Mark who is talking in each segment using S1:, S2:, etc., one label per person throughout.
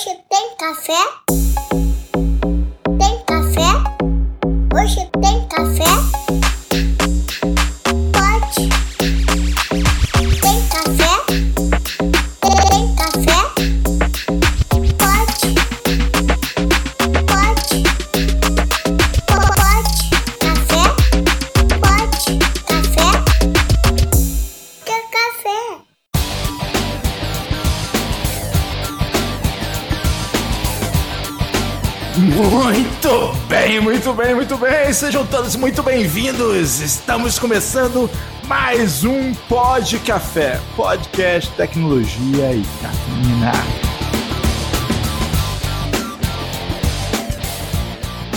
S1: Hoje tem café?
S2: Bem-vindos. Estamos começando mais um Pod Café, podcast tecnologia e cafeína.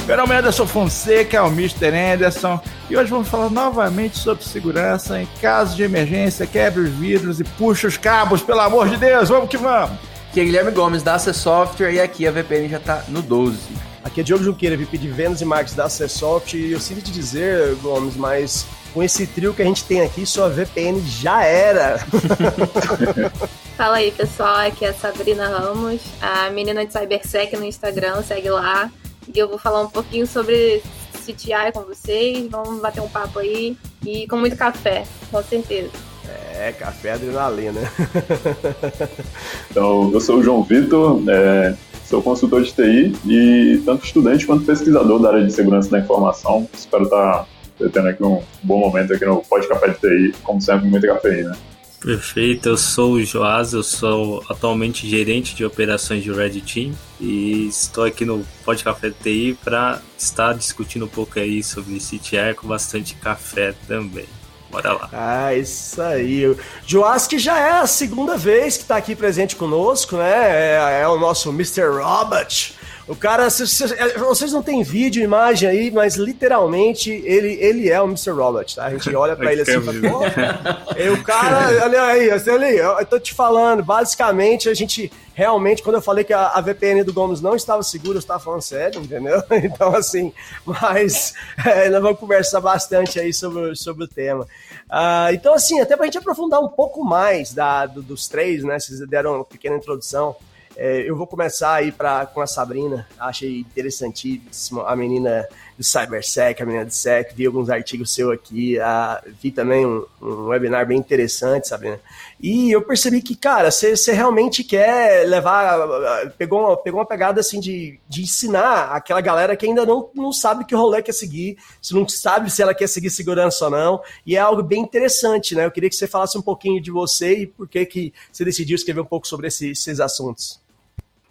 S2: Meu nome é Anderson Fonseca, é o Mr. Anderson, e hoje vamos falar novamente sobre segurança em caso de emergência. Quebre os vidros e puxa os cabos, pelo amor de Deus, vamos que vamos!
S3: Aqui é Guilherme Gomes da AC Software e aqui a VPN já tá no 12.
S4: Aqui é Diogo Junqueira, VP de Vendas e Marketing da Acessoft. E eu sinto te dizer, Gomes, mas com esse trio que a gente tem aqui, sua VPN já era.
S5: Fala aí, pessoal. Aqui é a Sabrina Ramos, a menina de Cybersec no Instagram, segue lá. E eu vou falar um pouquinho sobre CTI com vocês, vamos bater um papo aí e com muito café, com certeza.
S4: É, café adrenalina.
S6: Então, eu sou o João Vitor, é, sou consultor de TI e tanto estudante quanto pesquisador da área de segurança da informação. Espero estar tendo aqui um bom momento aqui no Pode Café de TI, como sempre, muita cafeína.
S7: Perfeito, eu sou o Joás, eu sou atualmente gerente de operações de Red Team e estou aqui no Pod Café TI para estar discutindo um pouco aí sobre CTR com bastante café também. Bora lá.
S4: Ah, isso aí. Joás, que já é a segunda vez que está aqui presente conosco, né? É, é o nosso Mr. Robert. O cara, é, vocês não têm vídeo, imagem aí, mas literalmente ele, ele é o Mr. Robert, tá? A gente olha pra ele assim e fala, pô, e o cara, olha aí, olha ali, eu tô te falando, basicamente a gente realmente, quando eu falei que a, a VPN do Gomes não estava segura, eu estava falando sério, entendeu? Então, assim, mas é, nós vamos conversar bastante aí sobre, sobre o tema. Ah, então, assim, até pra gente aprofundar um pouco mais da, do- dos três, né? Vocês deram uma pequena introdução. É, eu vou começar aí pra, com a Sabrina. Achei interessantíssimo a menina do CyberSec, a menina do SEC. Vi alguns artigos seus aqui. ah, vi também um, um webinar bem interessante, Sabrina. E eu percebi que, cara, você realmente quer levar. Pegou uma, pegou uma pegada assim de, de ensinar aquela galera que ainda não, não sabe que rolê quer seguir, se não sabe se ela quer seguir segurança ou não. E é algo bem interessante, né? Eu queria que você falasse um pouquinho de você e por que, que você decidiu escrever um pouco sobre esses, esses assuntos.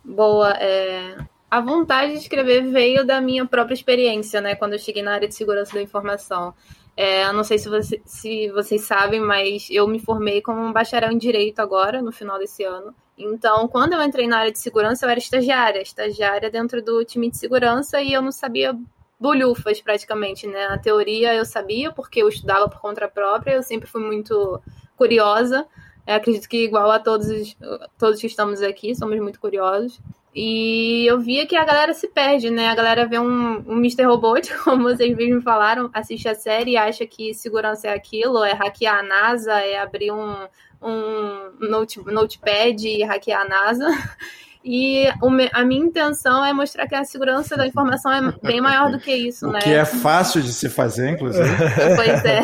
S5: Boa, é... a vontade de escrever veio da minha própria experiência, né? Quando eu cheguei na área de segurança da informação. É, eu não sei se, você- se vocês sabem, mas eu me formei como um bacharel em Direito agora, no final desse ano. Então, quando eu entrei na área de segurança, eu era estagiária, estagiária dentro do time de segurança e eu não sabia bolhufas praticamente, né? Na teoria eu sabia, porque eu estudava por conta própria, eu sempre fui muito curiosa. Eu acredito que igual a todos, os- todos que estamos aqui, somos muito curiosos. E eu via que a galera se perde, né? A galera vê um, um Mr. Robot, como vocês mesmos falaram, assiste a série e acha que segurança é aquilo, é hackear a NASA, é abrir um, um note, notepad e hackear a NASA. E a minha intenção é mostrar que a segurança da informação é bem maior do que isso,
S2: O
S5: né?
S2: que é fácil de se fazer, inclusive.
S5: Pois é.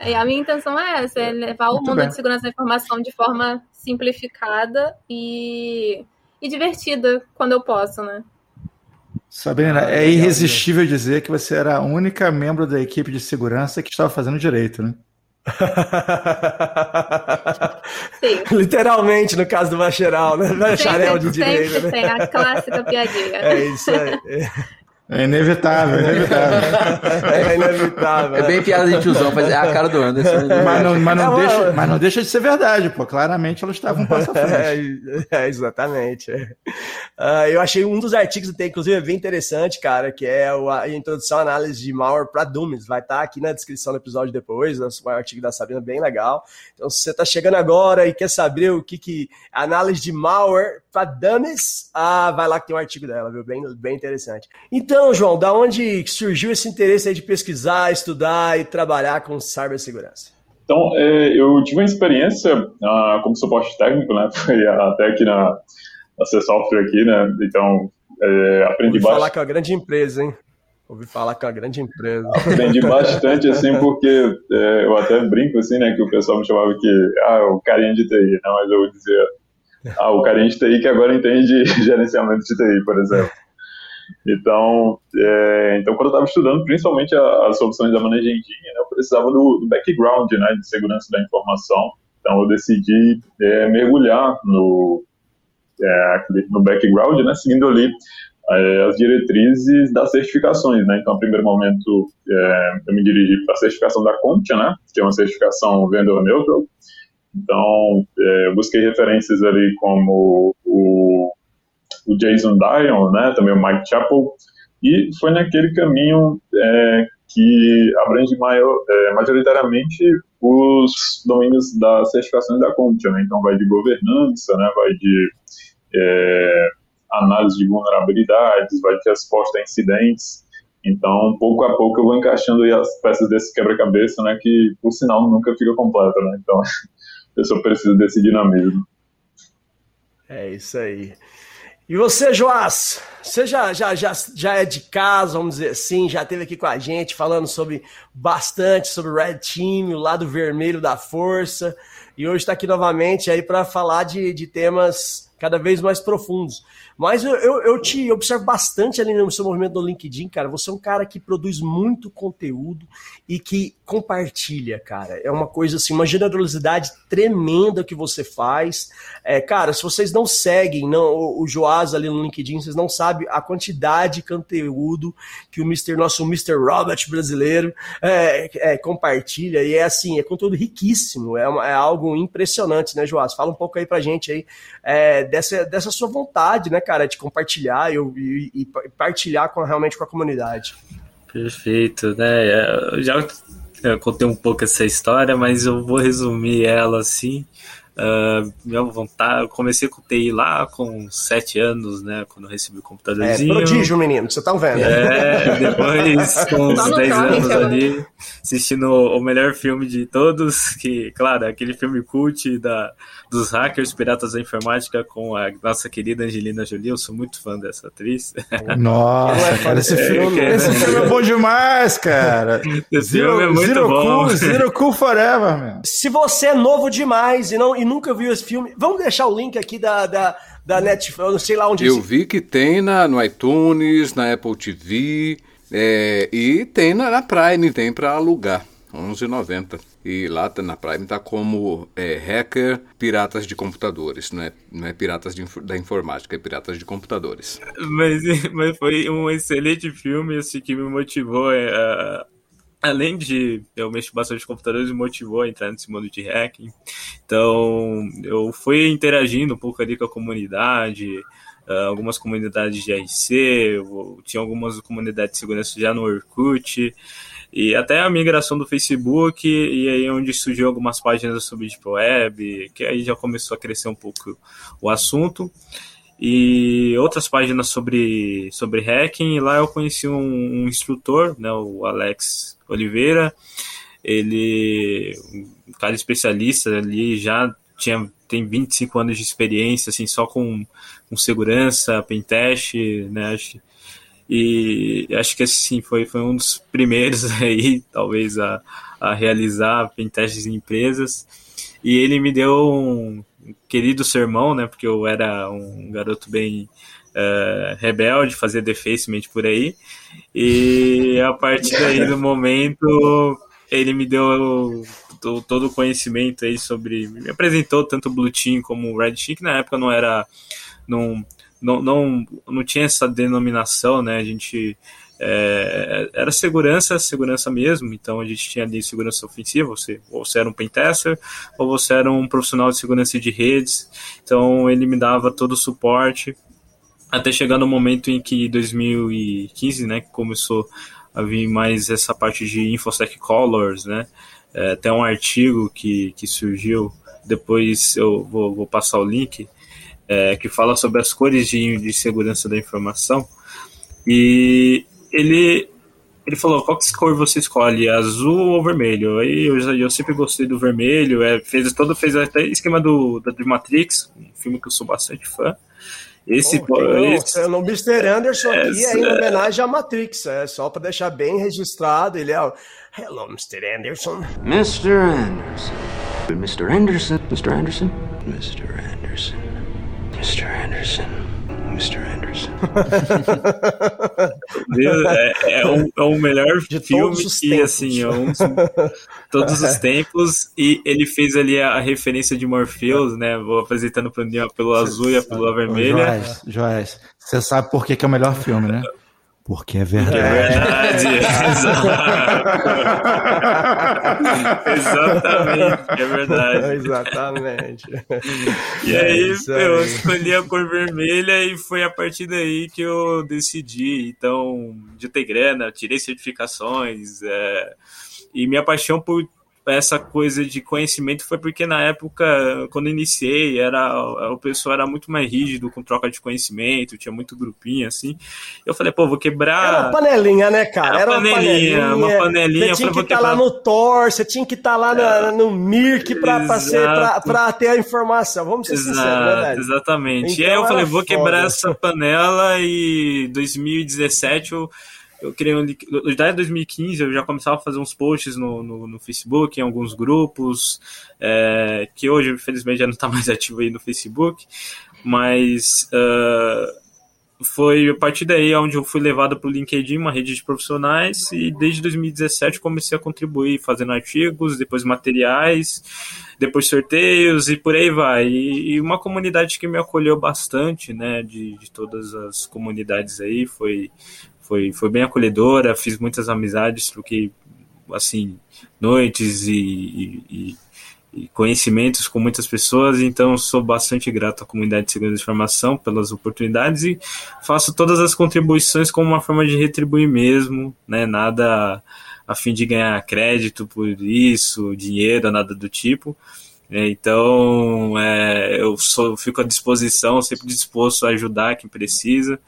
S5: E a minha intenção é essa, é levar o
S2: Muito
S5: mundo
S2: bem.
S5: de segurança da informação de forma simplificada e, e divertida quando eu posso, né?
S2: Sabrina,
S4: Ah,
S2: é
S4: legal,
S2: irresistível dizer que você era a única membro da equipe de segurança que estava fazendo direito, né?
S5: Sim.
S4: Literalmente, no caso do bacharel, né? Bacharel de direito,
S5: sempre
S4: né?
S5: tem a clássica piadinha.
S4: É isso aí.
S2: É inevitável, é inevitável.
S4: É inevitável.
S3: É bem piada de tiozão, mas é a cara do Anderson.
S2: Mas não, mas, não
S4: É,
S2: deixa, mas não deixa de ser verdade, pô. Claramente ela estava um passo à frente.
S4: É, é, exatamente. é. Ah, eu achei um dos artigos que tem, inclusive, é bem interessante, cara, que é a introdução à análise de malware para dummies. Vai estar aqui na descrição do episódio depois, né, o artigo da Sabrina, bem legal. Então, se você está chegando agora e quer saber o que que análise de malware para dummies, ah, vai lá que tem um artigo dela, viu? Bem, bem interessante. Então, João, da onde surgiu esse interesse de pesquisar, estudar e trabalhar com cibersegurança?
S6: Então, é, eu tive uma experiência ah, como suporte técnico, né? Foi até aqui na, a ser software aqui, né? Então, é, aprendi
S4: Ouvi falar
S6: bastante.
S4: que é uma grande empresa, hein? Ouvi falar que é uma grande empresa.
S6: Aprendi bastante, assim, porque é, eu até brinco, assim, né, que o pessoal me chamava que, ah, o carinha de TI, né, mas eu dizia, ah, o carinha de TI que agora entende gerenciamento de TI, por exemplo. Então, é, então quando eu estava estudando, principalmente as soluções da Manage Engine, né, eu precisava do, do background, né, de segurança da informação. Então, eu decidi é, mergulhar no, é, no background, né, seguindo ali é, as diretrizes das certificações, né? Então, no primeiro momento, é, eu me dirigi para a certificação da CompTIA, né? Que é uma certificação vendor neutral. Então, é, eu busquei referências ali como o, o Jason Dion, né? Também o Mike Chappell. E foi naquele caminho é, que abrange maior, é, majoritariamente os domínios das certificações da CompTIA, né? Então, vai de governança, né? Vai de... É, análise de vulnerabilidades, vai ter resposta a incidentes. Então, pouco a pouco eu vou encaixando as peças desse quebra-cabeça, né, que por sinal nunca fica completa, né? Então, a pessoa precisa desse dinamismo.
S4: É isso aí. E você, Joás? Você já, já, já, já é de casa, vamos dizer assim, já esteve aqui com a gente falando sobre bastante sobre o Red Team, o lado vermelho da força, e hoje está aqui novamente aí para falar de, de temas cada vez mais profundos. Mas eu, eu, eu, te observo bastante ali no seu movimento do LinkedIn, cara. Você é um cara que produz muito conteúdo e que compartilha, cara. É uma coisa assim, uma generosidade tremenda que você faz. É, cara, se vocês não seguem não, o, o Joás ali no LinkedIn, vocês não sabem a quantidade de conteúdo que o Mr. nosso Mr. Robert brasileiro é, é, compartilha. E é assim, é conteúdo riquíssimo. É, uma, é, algo impressionante, né, Joás? Fala um pouco aí pra gente aí é, dessa, dessa sua vontade, né, cara, de compartilhar e, e, e partilhar com, realmente com a comunidade.
S7: Perfeito, né? Eu já eu contei um pouco essa história, mas eu vou resumir ela assim. Uh, minha vontade, eu comecei com TI lá com sete anos, né? Quando eu recebi o computadorzinho.
S4: É, prodígio, menino, você tá vendo?
S7: É, depois, com uns 10 anos ali, assistindo o melhor filme de todos, que, claro, aquele filme cult da, dos hackers piratas da informática com a nossa querida Angelina Jolie. Eu sou muito fã dessa atriz.
S2: Nossa, cara, esse filme,
S7: é,
S2: esse filme é bom demais, cara.
S7: Esse filme é muito
S2: Zero
S7: bom.
S2: Cool, Zero Cool Forever, meu.
S4: Se você é novo demais e, não, e nunca viu esse filme, vamos deixar o link aqui da, da, da Netflix, eu não sei lá onde...
S8: Eu vi que tem na, no iTunes, na Apple TV, é, e tem na, na Prime, tem para alugar, R$11,90. E lá tá- na Prime tá como é, hacker piratas de computadores, não é, não é piratas de da informática, é piratas de computadores.
S7: Mas, mas foi um excelente filme assim, que me motivou. é, a- além de eu mexer bastante com computadores, me motivou a entrar nesse mundo de hacking. Então, eu fui interagindo um pouco ali com a comunidade, ah, algumas comunidades de RC, tinha algumas comunidades de segurança já no Orkut, e até a migração do Facebook, e aí onde surgiu algumas páginas sobre Deep Web, que aí já começou a crescer um pouco o assunto e outras páginas sobre, sobre hacking. E lá eu conheci um, um instrutor, né, o Alex Oliveira. Ele, um cara especialista ali, já tinha, tem 25 anos de experiência, assim, só com, com segurança, pentest, né, acho, e acho que assim, foi, foi um dos primeiros aí, talvez, a, a realizar pentestes em empresas. E ele me deu um querido sermão, né? Porque eu era um garoto bem uh, rebelde, fazia defacement por aí. E a partir daí do momento, ele me deu todo, o conhecimento aí sobre. Me apresentou tanto o Blue Team como o Red Team, na época não era. Não, não, não, não tinha essa denominação, né? A gente é, era segurança, segurança mesmo. Então a gente tinha ali segurança ofensiva. Você, ou você era um pentester, ou você era um profissional de segurança de redes. Então ele me dava todo o suporte. Até chegar no momento em que 2015, né, começou a vir mais essa parte de InfoSec Colors, né? É, um artigo que, que surgiu, depois eu vou, vou passar o link, é, que fala sobre as cores de, de segurança da informação. E ele, ele falou, qual que cor você escolhe, azul ou vermelho? Aí eu, eu sempre gostei do vermelho, é, fez todo fez até esquema do, do Matrix, um filme que eu sou bastante fã. Esse,
S4: Pô, tem não,
S7: esse-
S4: o Mr. Anderson aqui é em
S7: Essa-
S4: homenagem à Matrix, é só pra deixar bem registrado. Ele é o Hello, Mr. Anderson.
S9: Mr. Anderson. Mr. Anderson. Mr. Anderson. Mr. Anderson. Mr. Anderson. Mr. Anderson.
S7: Deus, é, é um, é o melhor
S4: De
S7: filme
S4: todos os
S7: que,
S4: tempos.
S7: assim, é um dos- todos os tempos. E ele fez ali a, a referência de Morpheus, né? Vou apresentando pro Neo a pílula azul e a pílula vermelha.
S2: Joás, Joás, você sabe por que, que é o melhor filme, né? Porque é
S7: É
S2: verdade.
S7: verdade. Exatamente, é verdade.
S4: Exatamente.
S7: E
S4: É
S7: aí
S4: isso
S7: eu escolhi a cor vermelha e foi a partir daí que eu decidi. Então, de ter grana, tirei certificações. é, e minha paixão por essa coisa de conhecimento foi porque na época, quando iniciei, era, o pessoal era muito mais rígido com troca de conhecimento, tinha muito grupinho assim. Eu falei, pô, vou
S4: Era
S7: quebrar.
S4: uma panelinha, né, cara?
S7: Era
S4: Era uma
S7: panelinha,
S4: panelinha.
S7: uma panelinha,
S4: Você tinha que estar
S7: vou
S4: lá no Thor, você tinha que estar lá na- no Mirk pra ter a informação. Vamos ser sinceros, né,
S7: Exato,
S4: velho?
S7: exatamente. e
S4: Então
S7: aí eu falei,
S4: era
S7: vou
S4: foda.
S7: quebrar essa panela e 2017 eu, eu. Já em 2015 eu já começava a fazer uns posts no, no, no Facebook, em alguns grupos, é, que hoje, infelizmente, já não está mais ativo aí no Facebook, mas ah, foi a partir daí onde eu fui levado para o LinkedIn, uma rede de profissionais, e desde 2017 comecei a contribuir fazendo artigos, depois materiais, depois sorteios e por aí vai. E, e uma comunidade que me acolheu bastante, né, de, de todas as comunidades aí, foi, foi, foi bem acolhedora, fiz muitas amizades, troquei, assim, noites e, e- e- conhecimentos com muitas pessoas, então sou bastante grato à comunidade de segurança de informação pelas oportunidades e faço todas as contribuições como uma forma de retribuir mesmo, né, nada a fim de ganhar crédito por isso, dinheiro, nada do tipo. É, Então, é, eu sou, fico à disposição, sempre disposto a ajudar quem precisa.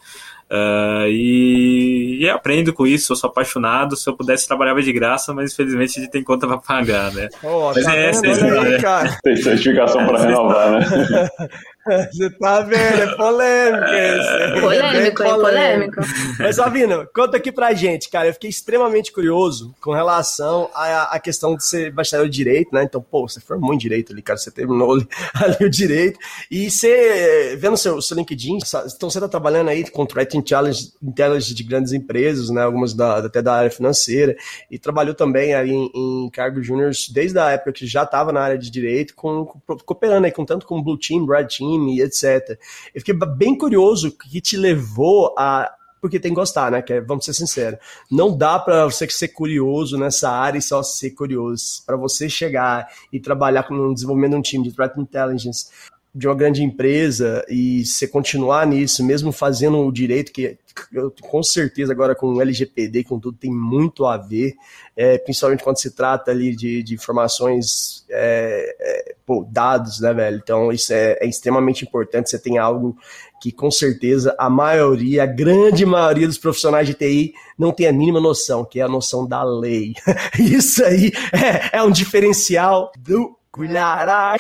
S7: Ah, e, e aprendo com isso, eu sou apaixonado. Se eu pudesse, trabalhava de graça, mas infelizmente a gente tem conta para pagar, né?
S4: Ó,
S7: Mas
S4: tá
S7: é essa
S4: aí,
S7: história.
S4: cara.
S6: Tem certificação para renovar, né?
S4: Você tá vendo? É polêmico esse. É
S5: Polêmico, é polêmico.
S4: Mas, Avino, conta aqui pra gente, cara. Eu fiquei extremamente curioso com relação à, à questão de ser bacharel de direito, né? Então, pô, você formou em direito ali, cara. Você terminou ali, ali o direito. E você, vendo seu, seu LinkedIn, então você tá trabalhando aí com threat intelligence, intelligence de grandes empresas, né? Algumas da, até da área financeira. E trabalhou também aí em, em cargos júniores desde a época que já estava na área de direito, com, com- cooperando aí com tanto com Blue Team, Red Team e etc. Eu fiquei bem curioso o que te levou a. Porque tem que gostar, né? Que é- vamos ser sinceros. Não dá para você ser curioso nessa área e só ser curioso. Para você chegar e trabalhar com desenvolvimento de um time de threat intelligence de uma grande empresa e você continuar nisso, mesmo fazendo o direito, que eu, com certeza agora com o LGPD, com tudo, tem muito a ver, é, principalmente quando se trata ali de, de informações, é, é, pô, dados, né, velho? Então isso é, é extremamente importante, você tem algo que com certeza a maioria, a grande maioria dos profissionais de TI não tem a mínima noção, que é a noção da lei. Isso aí é, é um diferencial do Caraca.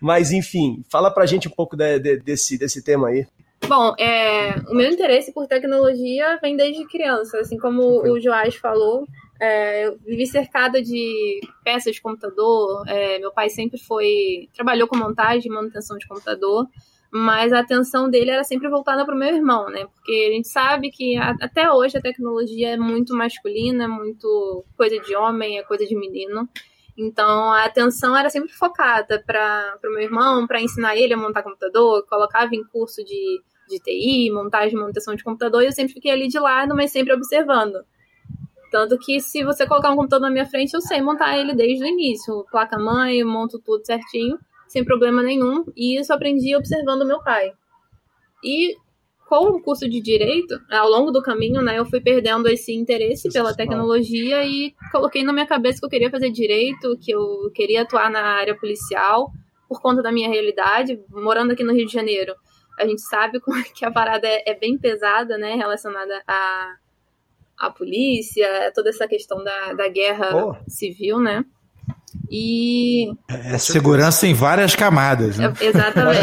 S4: Mas enfim, fala pra gente um pouco de- de- desse, desse tema aí.
S5: Bom, é, o meu interesse por tecnologia vem desde criança, assim como o Joás falou. é, eu vivi cercada de peças de computador. é, meu pai sempre foi trabalhou com montagem e manutenção de computador, mas a atenção dele era sempre voltada para o meu irmão, né? Porque a gente sabe que a- até hoje a tecnologia é muito masculina, é muito coisa de homem, é coisa de menino. Então a atenção era sempre focada para o meu irmão, para ensinar ele a montar computador, colocava em curso de, de TI, montagem e manutenção de computador, e eu sempre fiquei ali de lado, mas sempre observando. Tanto que se você colocar um computador na minha frente, eu sei montar ele desde o início. Placa-mãe, monto tudo certinho, sem problema nenhum. E isso aprendi observando meu pai. E com o curso de direito, ao longo do caminho, né, eu fui perdendo esse interesse pela tecnologia e coloquei na minha cabeça que eu queria fazer direito, que eu queria atuar na área policial por conta da minha realidade, morando aqui no Rio de Janeiro. A gente sabe é que a parada é, é bem pesada, né, relacionada à, à polícia, toda essa questão da, da guerra
S4: Pô.
S5: civil, né? E.
S2: É segurança em várias camadas, né?
S5: Exatamente.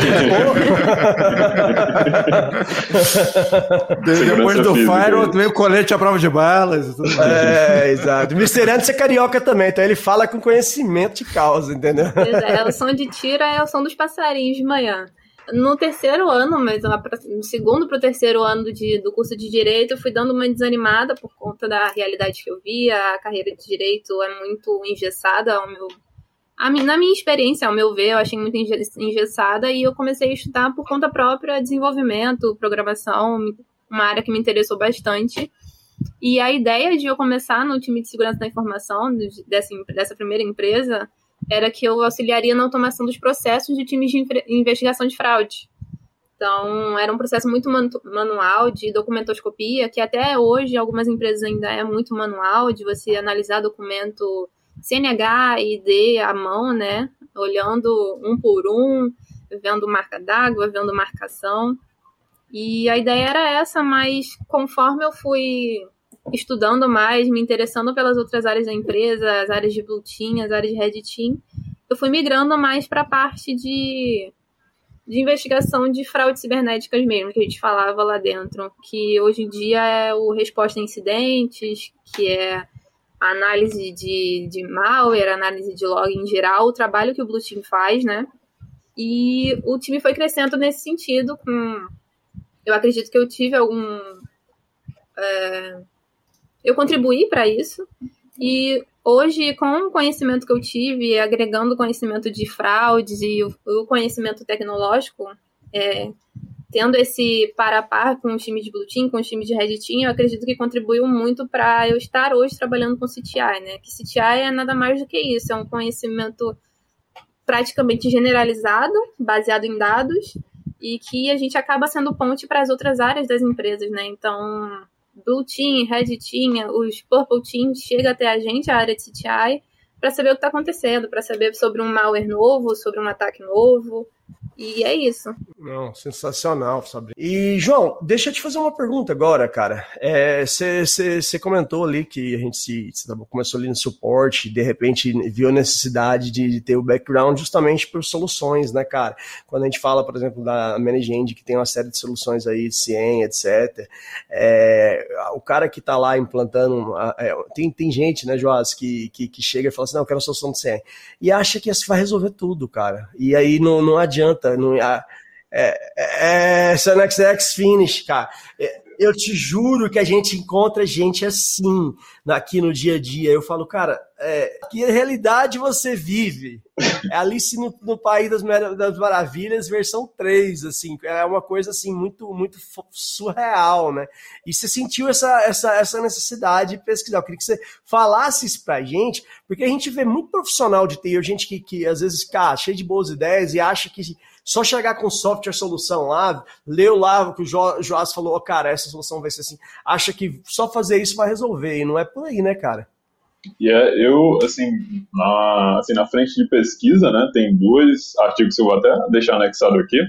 S2: De- Depois do. Firewall, veio o colete à prova de balas e tudo mais.
S4: É, exato. O Mr. Anderson é carioca também, então ele fala com conhecimento de causa, entendeu?
S5: Pois é, o som de tiro é o som dos passarinhos de manhã. No terceiro ano, mas lá pra- no segundo para o terceiro ano de- do curso de Direito, eu fui dando uma desanimada por conta da realidade que eu via. A carreira de Direito é muito engessada, ao meu, a na minha experiência, ao meu ver, eu achei muito enge- engessada e eu comecei a estudar por conta própria desenvolvimento, programação, uma área que me interessou bastante. E a ideia de eu começar no time de segurança da informação de- dessa, dessa primeira empresa era que eu auxiliaria na automação dos processos de times de investigação de fraude. Então, era um processo muito manu- manual de documentoscopia, que até hoje algumas empresas ainda é muito manual, de você analisar documento CNH e ID à mão, né? Olhando um por um, vendo marca d'água, vendo marcação. E a ideia era essa, mas conforme eu fui estudando mais, me interessando pelas outras áreas da empresa, as áreas de Blue Team, as áreas de Red Team, eu fui migrando mais para a parte de, de investigação de fraudes cibernéticas mesmo, que a gente falava lá dentro, que hoje em dia é o resposta a incidentes, que é análise de, de malware, análise de log em geral, o trabalho que o Blue Team faz, né? E o time foi crescendo nesse sentido, com eu acredito que eu tive algum. é, eu contribuí para isso. E hoje, com o conhecimento que eu tive, agregando conhecimento de fraudes e o, conhecimento tecnológico, é, tendo esse par a par com o time de Blue Team, com o time de Red Team, eu acredito que contribuiu muito para eu estar hoje trabalhando com CTI, né? Que CTI é nada mais do que isso, é um conhecimento praticamente generalizado, baseado em dados, e que a gente acaba sendo ponte para as outras áreas das empresas, né? Então, Blue Team, Red Team, os Purple Team chega até a gente, a área de CTI, para saber o que está acontecendo, para saber sobre um malware novo, sobre um ataque novo. E é isso.
S4: Não, sensacional, Sabrina. E, João, deixa eu te fazer uma pergunta agora, cara. Você comentou ali que a gente se, se começou ali no suporte, de repente viu a necessidade de, de ter o background justamente por soluções, né, cara? Quando a gente fala, por exemplo, da Managend, que tem uma série de soluções aí, de CIEM, etc. É, o cara que tá lá implantando. é, tem, tem gente, né, Joás, que, que, que chega e fala assim: não, eu quero a solução de CIEM. E acha que isso vai resolver tudo, cara. E aí não, não adianta. Não, a, é, é, Sanex X Finish, cara. É, eu te juro que a gente encontra gente assim aqui no dia a dia. Eu falo, cara, é, que realidade você vive? É Alice no, no País das, das Maravilhas, versão 3, assim. É uma coisa, assim, muito, muito surreal, né? E você sentiu essa, essa, essa necessidade de pesquisar. Eu queria que você falasse isso pra gente, porque a gente vê muito profissional de TI, gente que, que às vezes, cara, cheio de boas ideias e acha que só chegar com software solução lá, leu lá o que o Jo- Joás falou, ó, cara, essa solução vai ser assim, acha que só fazer isso vai resolver, e não é por aí, né, cara?
S6: E é, eu, assim na, assim, na frente de pesquisa, né, tem dois artigos que eu vou até deixar anexado aqui.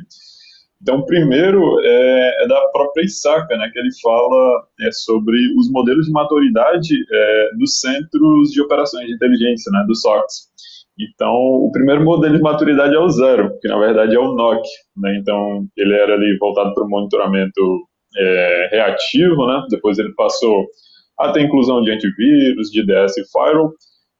S6: Então, o primeiro é, é da própria ISACA, né, que ele fala é, sobre os modelos de maturidade é, dos centros de operações de inteligência, né, dos SOCs. Então, o primeiro modelo de maturidade é o zero, que na verdade é o NOC. Né, então, ele era ali voltado para o monitoramento é, reativo, né, depois ele passou até inclusão de antivírus, de IDS e firewall,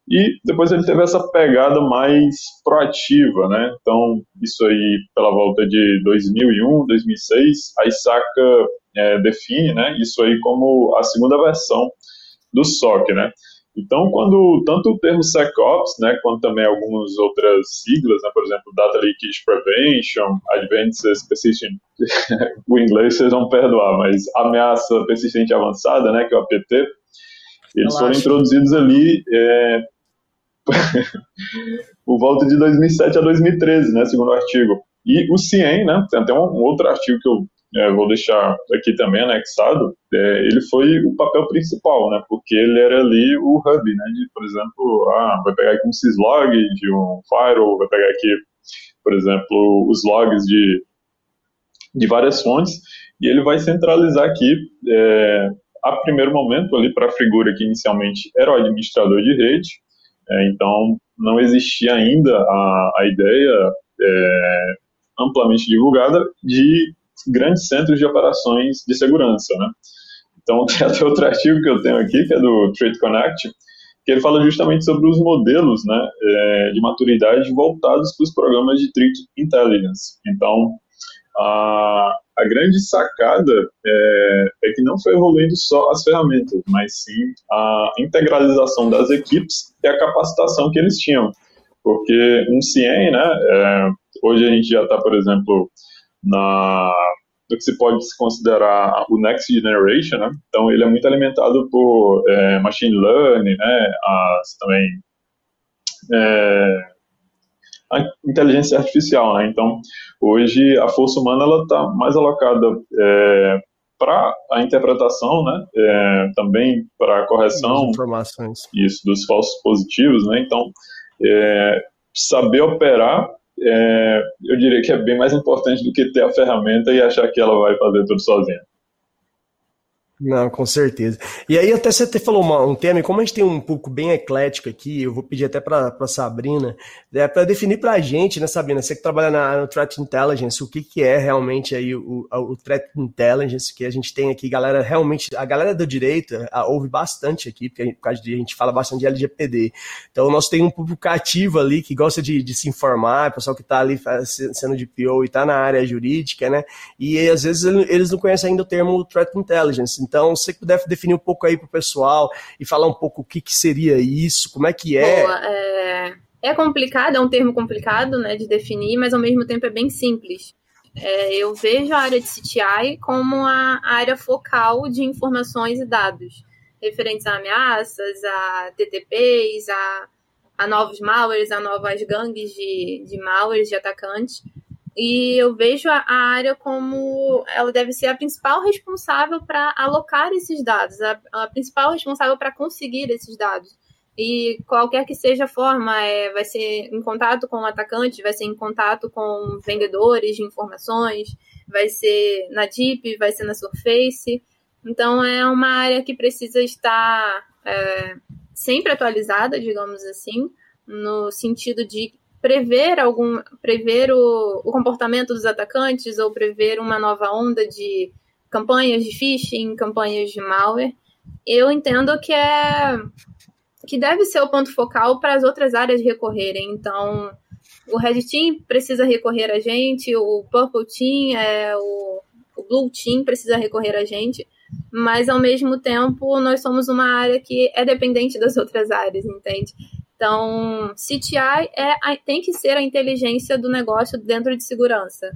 S6: e depois ele teve essa pegada mais proativa, né? Então, isso aí pela volta de 2001, 2006, a ISACA é, define, né, isso aí como a segunda versão do SOC, né? Então, quando tanto o termo SecOps, né, quanto também algumas outras siglas, né, por exemplo, Data Leakage Prevention, Advanced Persistent, o inglês vocês vão perdoar, mas ameaça persistente avançada, né, que é o APT, eles foram introduzidos ali é, por volta de 2007 a 2013, né, segundo o artigo. E o CIEM, né, tem até um outro artigo que eu é, vou deixar aqui também anexado, é, ele foi o papel principal, né, porque ele era ali o hub, né, de, por exemplo, ah, vai pegar aqui um syslog de um firewall, vai pegar aqui, por exemplo, os logs de, de várias fontes, e ele vai centralizar aqui, é, a primeiro momento, ali para a figura que inicialmente era o administrador de rede, É, então, não existia ainda a, a ideia é, amplamente divulgada de grandes centros de operações de segurança, né? Então, tem até outro artigo que eu tenho aqui, que é do Trade Connect, que ele fala justamente sobre os modelos né, é, de maturidade voltados para os programas de Threat Intelligence. Então, a, a grande sacada é, é, que não foi evoluindo só as ferramentas, mas sim a integralização das equipes e a capacitação que eles tinham. Porque um CIEM, né, é, hoje a gente já está, por exemplo, na do que se pode se considerar o next generation, né? Então ele é muito alimentado por é, machine learning, né? As, também é, a inteligência artificial, né? Então hoje a força humana ela está mais alocada é, para a interpretação, né? É, também para a correção
S4: informações.
S6: isso dos falsos positivos, né? Então é, saber operar é, eu diria que é bem mais importante do que ter a ferramenta e achar que ela vai fazer tudo sozinha.
S4: Não, com certeza. E aí até você falou uma, um tema, e como a gente tem um pouco bem eclético aqui, eu vou pedir até para Sabrina, é, para definir para a gente, né, Sabrina, você que trabalha na, no Threat Intelligence, o que, que é realmente aí o, o Threat Intelligence, que a gente tem aqui, galera, realmente, a galera do direito a, ouve bastante aqui, porque a gente, por causa de, a gente fala bastante de LGPD. Então, nós temos um público cativo ali que gosta de, de se informar, pessoal que está ali sendo de PO e está na área jurídica, né, e às vezes eles não conhecem ainda o termo Threat Intelligence. Então, se você puder definir um pouco aí para o pessoal e falar um pouco o que, que seria isso, como é que é.
S5: Boa, é... é complicado, é um termo complicado né, de definir, mas ao mesmo tempo é bem simples. É, eu vejo a área de CTI como a área focal de informações e dados referentes a ameaças, a TTPs, a, a novos malwares, a novas gangues de, de malwares, de atacantes. E eu vejo a, área como ela deve ser a principal responsável para alocar esses dados, a, a principal responsável para conseguir esses dados. E qualquer que seja a forma, é, vai ser em contato com o atacante, vai ser em contato com vendedores de informações, vai ser na Deep, vai ser na Surface. Então é uma área que precisa estar é, sempre atualizada, digamos assim, no sentido de prever algum prever o, o comportamento dos atacantes ou prever uma nova onda de campanhas de phishing, campanhas de malware, eu entendo que é que deve ser o ponto focal para as outras áreas recorrerem. Então, o Red Team precisa recorrer a gente, o Purple Team, é, o, o Blue Team precisa recorrer a gente, mas ao mesmo tempo nós somos uma área que é dependente das outras áreas, entende? Então, CTI é, tem que ser a inteligência do negócio dentro de segurança.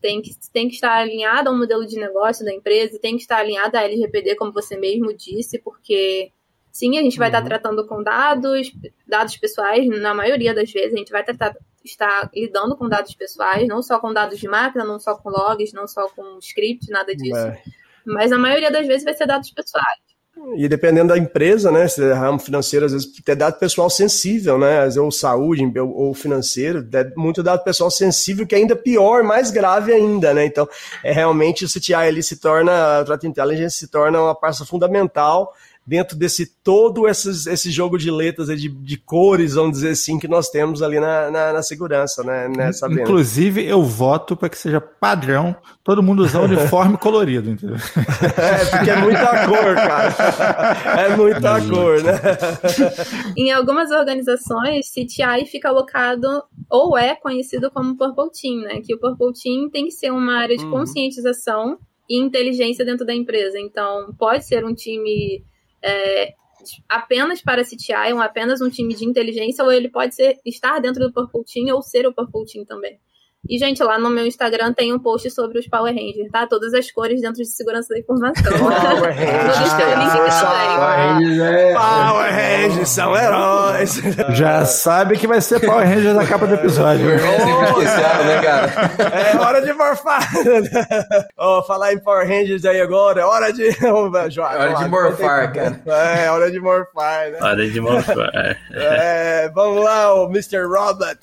S5: Tem que, tem que estar alinhada ao modelo de negócio da empresa, tem que estar alinhada à LGPD, como você mesmo disse, porque sim, a gente vai uhum. estar tratando com dados, dados pessoais, na maioria das vezes, a gente vai tratar, estar lidando com dados pessoais, não só com dados de máquina, não só com logs, não só com script, nada disso. É. Mas a maioria das vezes vai ser dados pessoais.
S4: E dependendo da empresa, né? Se é ramo financeiro, às vezes tem dado pessoal sensível, né? Ou saúde, ou financeiro, muito dado pessoal sensível, que é ainda pior, mais grave ainda, né? Então, é realmente o CTI ali se torna, o Threat Intelligence se torna uma parte fundamental dentro desse todo esses, esse jogo de letras, de, de cores, vamos dizer assim, que nós temos ali na, na, na segurança, né, né
S2: Inclusive, eu voto para que seja padrão todo mundo usar uniforme colorido, entendeu?
S4: É, porque é muita cor, cara. É muita cor, né?
S5: Em algumas organizações, CTI fica alocado ou é conhecido como Purple Team, né? Que o Purple Team tem que ser uma área de uhum. conscientização e inteligência dentro da empresa. Então, pode ser um time é, apenas para CTI, um, apenas um time de inteligência, ou ele pode ser, estar dentro do Purple Team ou ser o Purple Team também. E, gente, lá no meu Instagram tem um post sobre os Power Rangers, tá? Todas as cores dentro de segurança da informação. Power Rangers.
S4: Power Rangers são heróis.
S2: Já sabe que vai ser Power Rangers na capa do episódio.
S3: né, cara?
S4: É hora de morfar. oh, falar em Power Rangers aí agora, é hora de...
S3: é hora de morfar, cara.
S4: É, hora de morfar, né?
S7: Hora de morfar.
S4: É, vamos lá, o Mr. Robert.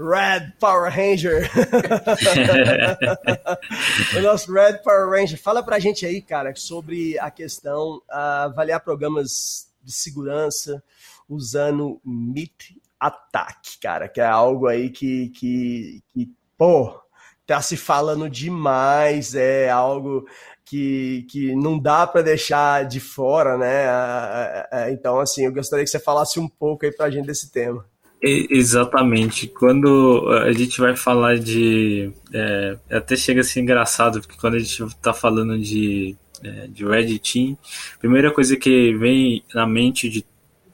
S4: Red Power Ranger. o nosso Red Power Ranger. Fala pra gente aí, cara, sobre a questão uh, avaliar programas de segurança usando Meet Attack, cara, que é algo aí que, que, que pô, tá se falando demais, é algo que, que não dá para deixar de fora, né? Então, assim, eu gostaria que você falasse um pouco aí para a gente desse tema.
S7: Exatamente. Quando a gente vai falar de. É, até chega a ser engraçado, porque quando a gente está falando de, é, de Red Team, a primeira coisa que vem na mente de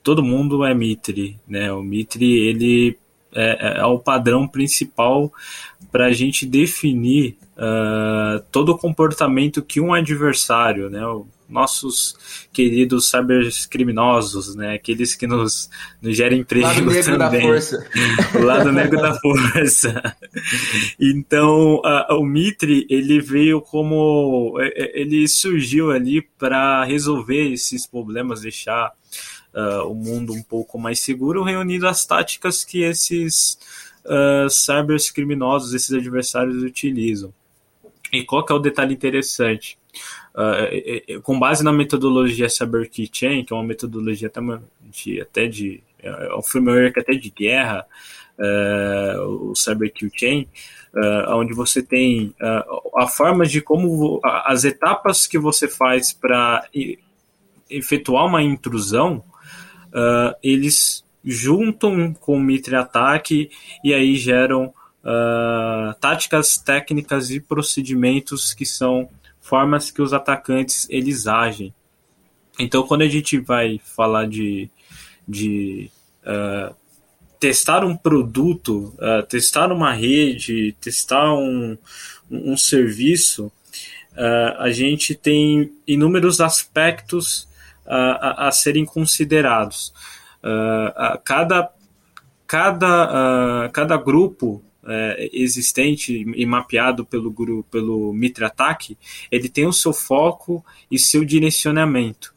S7: todo mundo é Mitre. Né? O Mitre ele é, é o padrão principal para a gente definir uh, todo o comportamento que um adversário, né, nossos queridos cybercriminosos, né, aqueles que nos, nos gerem emprego lado negro também. da força. o lado negro da força. Então, uh, o Mitre, ele veio como... É, é, ele surgiu ali para resolver esses problemas, deixar uh, o mundo um pouco mais seguro, reunindo as táticas que esses uh, cybercriminosos, esses adversários utilizam. E qual que é o detalhe interessante? Uh, com base na metodologia Cyber Keychain, que é uma metodologia até de, até de é um framework até de guerra, uh, o Cyber Keychain, uh, onde você tem uh, a forma de como as etapas que você faz para efetuar uma intrusão, eles juntam com o Mitre Ataque e aí geram uh, táticas técnicas e procedimentos que são formas que os atacantes eles agem. Então, quando a gente vai falar de, de uh, testar um produto, uh, testar uma rede, testar um, um serviço, uh, a gente tem inúmeros aspectos a, a, serem considerados. cada, cada, cada grupo é, existente e mapeado pelo grupo, pelo Mitra Attack, ele tem o seu foco e seu direcionamento.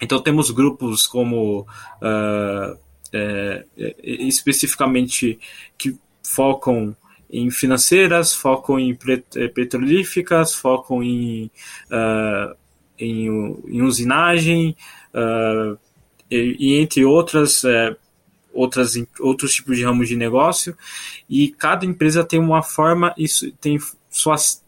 S7: Então temos grupos como uh, é, especificamente que focam em financeiras, focam em é, petrolíficas, focam em, uh, em, em, usinagem, uh, e, e, entre outras uh, outras, outros tipos de ramos de negócio, e cada empresa tem uma forma, isso tem suas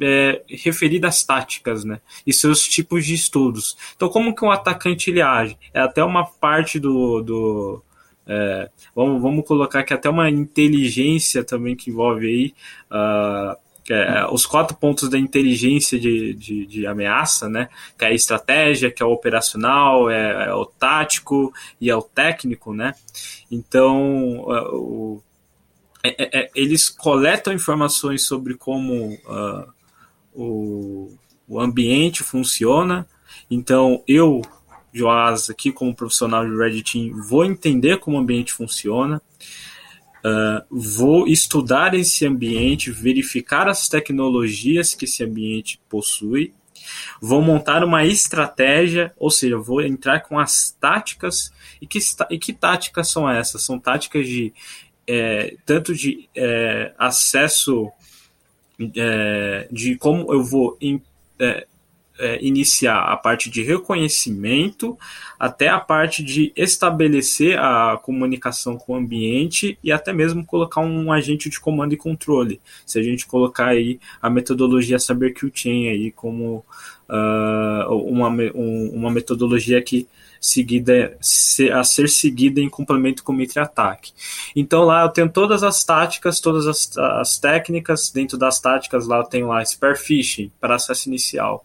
S7: é, referidas táticas, né? E seus tipos de estudos. Então, como que um atacante ele age? É até uma parte do. do é, vamos, vamos colocar que até uma inteligência também que envolve aí. Uh, é, os quatro pontos da inteligência de, de, de, ameaça, né? Que é a estratégia, que é o operacional, é, é o tático e é o técnico, né? Então, é, o, é, é, eles coletam informações sobre como uh, o, o ambiente funciona. Então, eu, Joás, aqui como profissional de Red Team, vou entender como o ambiente funciona. Uh, vou estudar esse ambiente, verificar as tecnologias que esse ambiente possui, vou montar uma estratégia, ou seja, vou entrar com as táticas. E que, e que táticas são essas? São táticas de é, tanto de é, acesso, é, de como eu vou in, é, iniciar a parte de reconhecimento até a parte de estabelecer a comunicação com o ambiente e até mesmo colocar um agente de comando e controle. Se a gente colocar aí a metodologia Chain aí como uh, uma, um, uma metodologia que seguida a ser seguida em complemento com o Mitre Attack. Então lá eu tenho todas as táticas, todas as, as técnicas, dentro das táticas lá eu tenho lá Spare Phishing para acesso inicial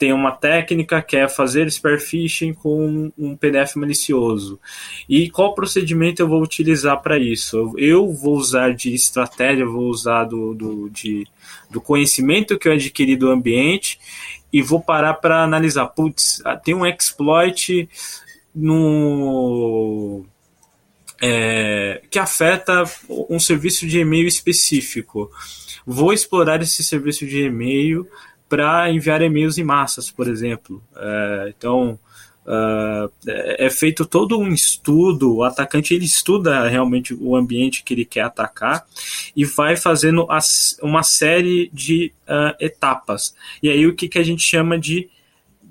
S7: tem uma técnica que é fazer spear phishing com um PDF malicioso. E qual procedimento eu vou utilizar para isso? Eu vou usar de estratégia, vou usar do, do, de, do conhecimento que eu adquiri do ambiente e vou parar para analisar. Putz, ah, tem um exploit no. É, que afeta um serviço de e-mail específico. Vou explorar esse serviço de e-mail para enviar e-mails em massas, por exemplo. É, então, uh, é feito todo um estudo, o atacante ele estuda realmente o ambiente que ele quer atacar e vai fazendo as, uma série de uh, etapas. E aí o que, que a gente chama de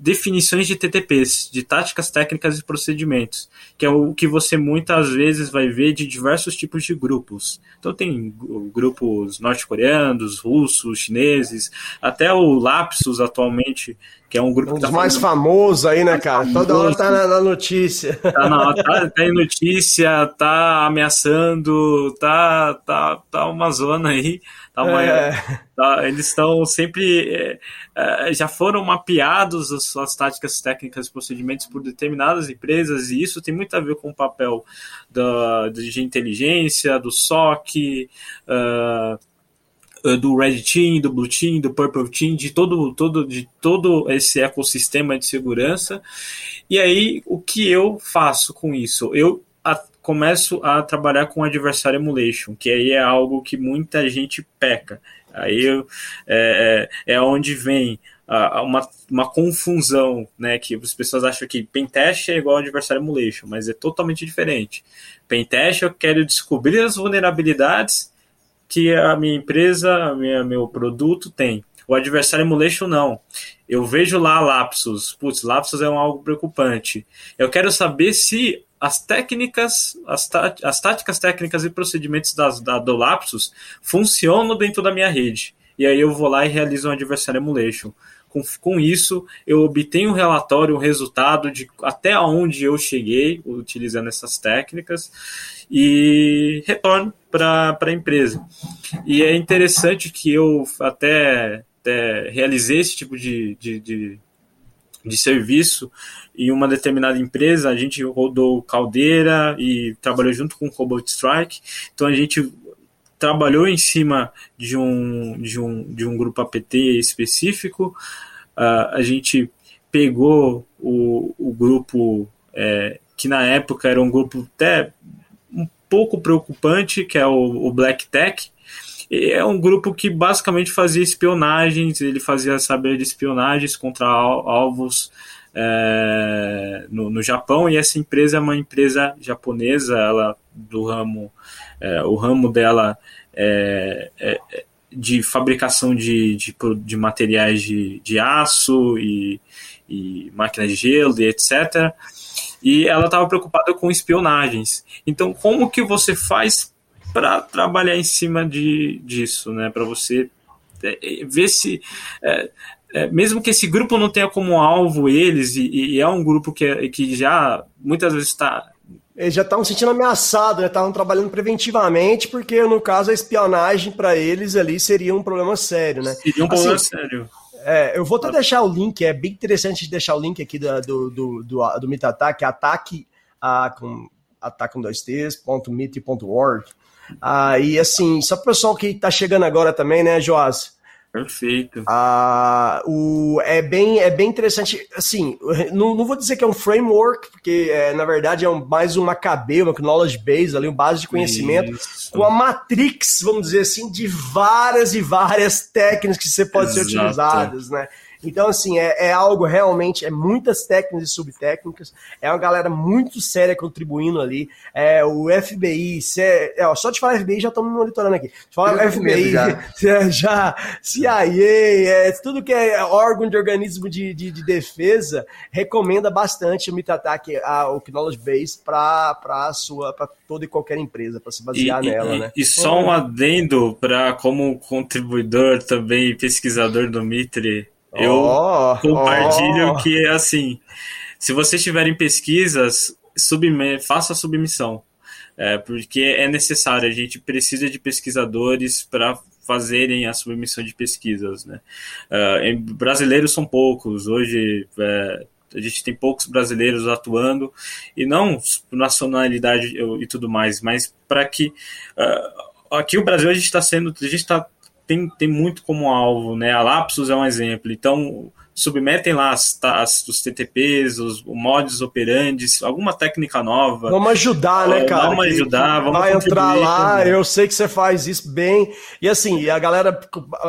S7: definições de TTPs, de táticas técnicas e procedimentos, que é o que você muitas vezes vai ver de diversos tipos de grupos. Então tem grupos norte-coreanos, russos, chineses, até o Lapsus atualmente, que é um grupo
S4: Um
S7: que
S4: dos
S7: tá
S4: mais
S7: fazendo-
S4: famosos aí, né, cara? Toda hora tá na, na notícia.
S7: tá, na, tá, tá em notícia, tá ameaçando, tá, tá, tá uma zona aí. Uma,
S4: É.
S7: tá- eles estão sempre. é, é, já foram mapeados as suas táticas técnicas e procedimentos por determinadas empresas, e isso tem muito a ver com o papel da, de inteligência, do SOC. ah, eh, do Red Team, do Blue Team, do Purple Team, de todo, todo, de todo esse ecossistema de segurança. E aí, o que eu faço com isso? Eu a- começo a trabalhar com Adversary Emulation, que aí é algo que muita gente peca. Aí é, é, é onde vem a- uma, uma confusão, né? Que as pessoas acham que Pentest é igual a Adversary Emulation, mas é totalmente diferente. Pentest eu quero descobrir as vulnerabilidades que a minha empresa, a minha, meu produto tem. O Adversary Emulation não. Eu vejo lá lapsus. Putz, lapsus é um algo preocupante. Eu quero saber se as técnicas, as, tá- as táticas técnicas e procedimentos das, da, do lapsus funcionam dentro da minha rede. E aí eu vou lá e realizo um Adversary Emulation. Com, com isso, eu obtenho um relatório, um resultado de até onde eu cheguei utilizando essas técnicas e retorno para a empresa. E é interessante que eu até, até realizei esse tipo de, de, de, de serviço em uma determinada empresa. A gente rodou Caldeira e trabalhou junto com o Cobalt Strike. Então a gente trabalhou em cima de um, de um, de um grupo APT específico. Uh, a gente pegou o, o grupo é, que na época era um grupo até um pouco preocupante, que é o, o Black Tech. É um grupo que basicamente fazia espionagens, ele fazia saber de espionagens contra al- alvos é, no, no Japão, e essa empresa é uma empresa japonesa, ela do ramo, é, o ramo dela é, de fabricação de, de, de materiais de, de aço e, e máquinas de gelo e etc. E ela estava preocupada com espionagens. Então, como que você faz para trabalhar em cima de, disso, né? Para você é, é, ver se é, é, mesmo que esse grupo não tenha como alvo eles e, e é um grupo que, é- que já muitas vezes está
S4: Eles já estavam se sentindo ameaçados, né? Estavam trabalhando preventivamente, porque no caso a espionagem para eles ali seria um problema sério, né?
S7: seria um problema
S4: Assim,
S7: sério.
S4: É, eu vou até deixar o link, é bem interessante de deixar o link aqui da- do, do, do, do Meet Attack, ataque a, com, ataque com dois T's, ponto org. Ah, e assim, só pro pessoal que tá chegando agora também, né, Joás?
S7: Perfeito.
S4: Ah, o, é, bem, é bem interessante. Assim, não, não vou dizer que é um framework, porque é, na verdade é um, mais uma KB, uma knowledge base, ali, uma base de conhecimento,
S7: Isso.
S4: com a matrix, vamos dizer assim, de várias e várias técnicas que você pode ser
S7: Exato.
S4: utilizadas, né? Então, assim, é, é algo realmente, é muitas técnicas e subtécnicas, é uma galera muito séria contribuindo ali. É, o FBI, cê- é, ó, só de falar FBI já estamos monitorando aqui. Falar
S3: Eu medo
S4: FBI,
S3: já.
S4: já, já CIA, é, tudo que é órgão de organismo de, de, de defesa, recomenda bastante o Mitatac, a, o Knowledge Base, para toda e qualquer empresa, para se basear
S7: E-
S4: nela,
S7: e,
S4: né?
S7: e só um adendo para como contribuidor também pesquisador do Mitre, eu
S4: Ó,
S7: compartilho
S4: ó.
S7: que assim, se vocês tiverem pesquisas, subme faça a submissão. É, porque é necessário, a gente precisa de pesquisadores para fazerem a submissão de pesquisas. Né? Em- brasileiros são poucos, hoje é, a gente tem poucos brasileiros atuando, e não por nacionalidade e tudo mais, mas para que. ah, aqui o Brasil a gente está sendo. A gente tá, tem, tem muito como alvo, né? A Lapsus é um exemplo. Então, submetem lá as, as- os TTPs, os mods operandes, alguma técnica nova.
S4: Vamos ajudar, né, cara?
S7: vamos ajudar, vamos
S4: Vai entrar lá,
S7: também.
S4: eu sei que você faz isso bem. E assim, a galera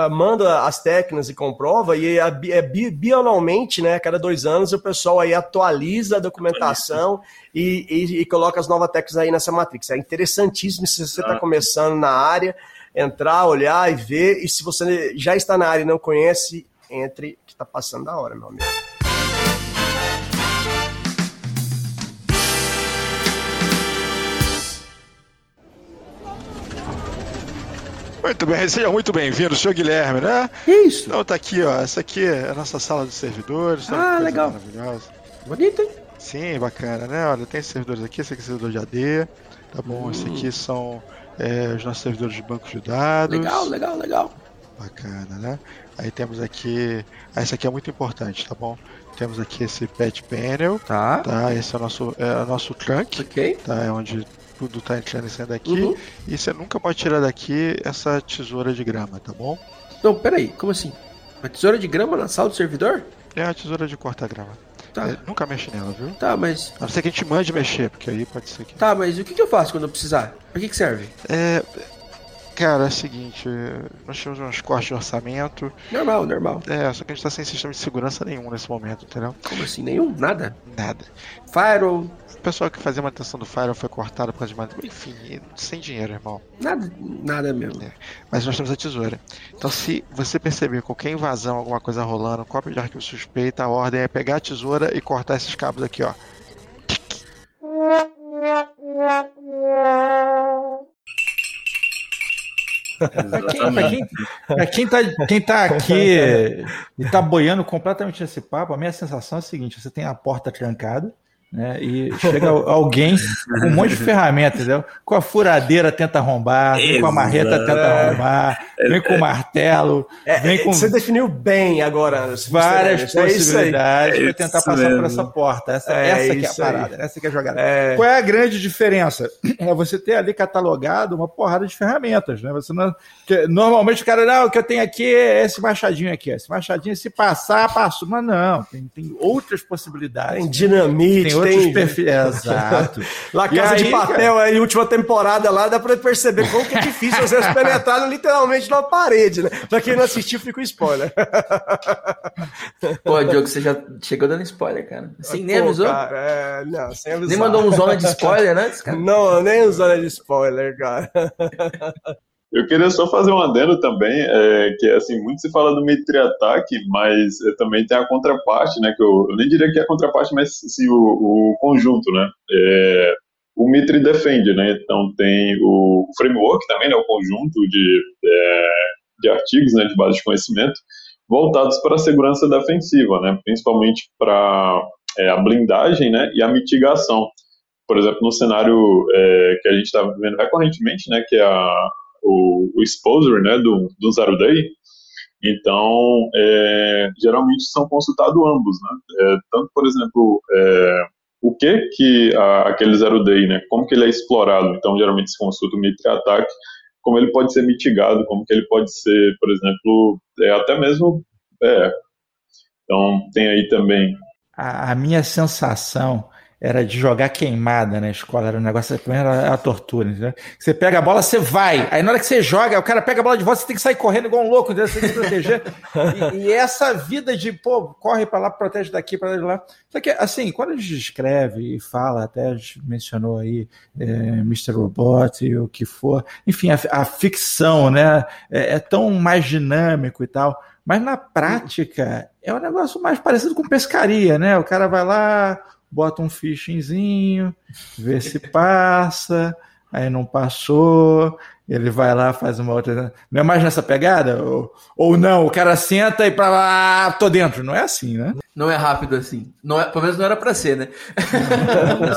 S4: manda as técnicas e comprova, e é, é bi- bianualmente, né? a Cada dois anos, o pessoal aí atualiza a documentação e, e- e coloca as novas técnicas aí nessa matrix. É interessantíssimo se você está começando na área, entrar, olhar e ver. E se você já está na área e não conhece, entre, que está passando da hora, meu amigo.
S2: Muito bem, seja muito bem-vindo, senhor Guilherme, né?
S10: Isso.
S2: Então tá aqui, ó. Essa aqui é a nossa sala de servidores. Tá?
S10: Ah, legal.
S2: Maravilhosa.
S10: Bonito, hein?
S2: Sim, bacana, né? Olha, tem servidores aqui, esse aqui é servidor de AD. Tá bom,
S10: hum.
S2: esse aqui são é, os nossos servidores de bancos de dados.
S10: Legal, legal, legal.
S2: Bacana, né? Aí temos aqui. Ah, esse aqui é muito importante, tá bom? Temos aqui esse pet panel,
S10: Tá.
S2: tá? Esse é o nosso, é o nosso trunk,
S10: Ok.
S2: tá? É onde tudo tá entrando e saindo daqui.
S10: Uhum.
S2: E você nunca pode tirar daqui essa tesoura de grama, tá bom?
S10: Não, peraí, como assim? Uma tesoura de grama na sala do servidor?
S2: É a tesoura de cortar grama.
S10: Tá.
S2: É, nunca mexe nela, viu?
S10: Tá, mas.
S2: A não ser que a gente mande mexer, porque aí pode ser que.
S10: Tá, mas o que, que eu faço quando eu precisar? Pra que, que serve?
S2: É. Cara, é o seguinte, nós temos uns cortes de orçamento.
S10: Normal, normal.
S2: É, só que a gente tá sem sistema de segurança nenhum nesse momento, entendeu?
S10: Como assim? Nenhum? Nada?
S2: Nada.
S10: Firewall?
S2: O pessoal que fazia manutenção do Firewall foi cortado por causa de manutenção. Enfim, sem dinheiro, irmão.
S10: Nada, nada mesmo.
S2: É. Mas nós temos a tesoura. Então, se você perceber qualquer invasão, alguma coisa rolando, cópia de arquivo suspeita, a ordem é pegar a tesoura e cortar esses cabos aqui, ó. É
S11: Pra quem, pra quem tá, quem tá aqui e tá boiando completamente nesse papo, a minha sensação é a seguinte: você tem a porta trancada, né? E chega alguém com um monte de ferramentas, entendeu? Com a furadeira tenta arrombar, vem com a marreta tenta arrombar, vem com o martelo, vem com
S4: Você definiu bem agora.
S11: várias
S4: É
S11: possibilidades
S7: É
S11: para tentar passar por
S7: mesmo.
S11: essa porta. Essa,
S4: É
S11: essa que é a
S4: isso aí.
S11: parada, essa que é a jogada.
S4: É.
S11: Qual é a grande diferença? É você ter ali catalogado uma porrada de ferramentas, né? Você não, normalmente o cara, não, o que eu tenho aqui é esse machadinho aqui. Esse machadinho, se passar, passou. Mas não, tem, tem outras possibilidades.
S4: Tem dinamite,
S11: Tem
S4: tem.
S11: perfis. Exato.
S4: Lá
S11: E
S4: Casa de
S11: aí,
S4: Papel, aí, última temporada lá, dá pra perceber como que é difícil às vezes penetrar literalmente numa parede, né? Pra quem não assistiu, fica o spoiler.
S3: Pô, Diogo, você já chegou dando spoiler, cara. Assim, nem
S4: Pô,
S3: avisou?
S4: cara, é, não, sem avisar.
S3: Nem mandou um zona de spoiler antes, cara?
S4: Não, nem zona de spoiler, cara.
S6: Eu queria só fazer um adendo também, é, que assim, muito se fala do Mitre-ataque, mas é, também tem a contraparte, né, que eu, eu nem diria que é a contraparte, mas sim o, o conjunto, né, é, o Mitre defende, né, então tem o framework também, né, o conjunto de, é, de artigos, né, de base de conhecimento, voltados para a segurança defensiva, né, principalmente para é, a blindagem, né, e a mitigação. Por exemplo, no cenário é, que a gente está vendo recorrentemente, né, que é a o, o exposure né, do, do Zero Day. Então, é, geralmente são consultados ambos, né? É, tanto, por exemplo, é, o que que a, aquele Zero Day, né? Como que ele é explorado. Então, geralmente se consulta o Mitre-ataque, como ele pode ser mitigado, como que ele pode ser, por exemplo, é, até mesmo... É, então, tem aí também
S11: A, a minha sensação era de jogar queimada na escola, era um negócio, era a tortura? Você pega a bola, você vai, aí na hora que você joga, o cara pega a bola de volta, você tem que sair correndo igual um louco, entendeu? Você tem que proteger. E, e essa vida de, pô, corre pra lá, protege daqui, de lá. Só que, assim, quando a gente escreve e fala, até a gente mencionou aí é, Mr. Robot e o que for, enfim, a, a ficção, né, é, é tão mais dinâmico e tal, mas na prática é um negócio mais parecido com pescaria, né? O cara vai lá, bota um phishingzinho, vê se passa, aí não passou, ele vai lá, faz uma outra. Não é mais nessa pegada? Ou, ou não, o cara senta e pra lá, tô dentro. Não é assim, né?
S3: Não é rápido assim. Não é, pelo menos não era pra ser, né?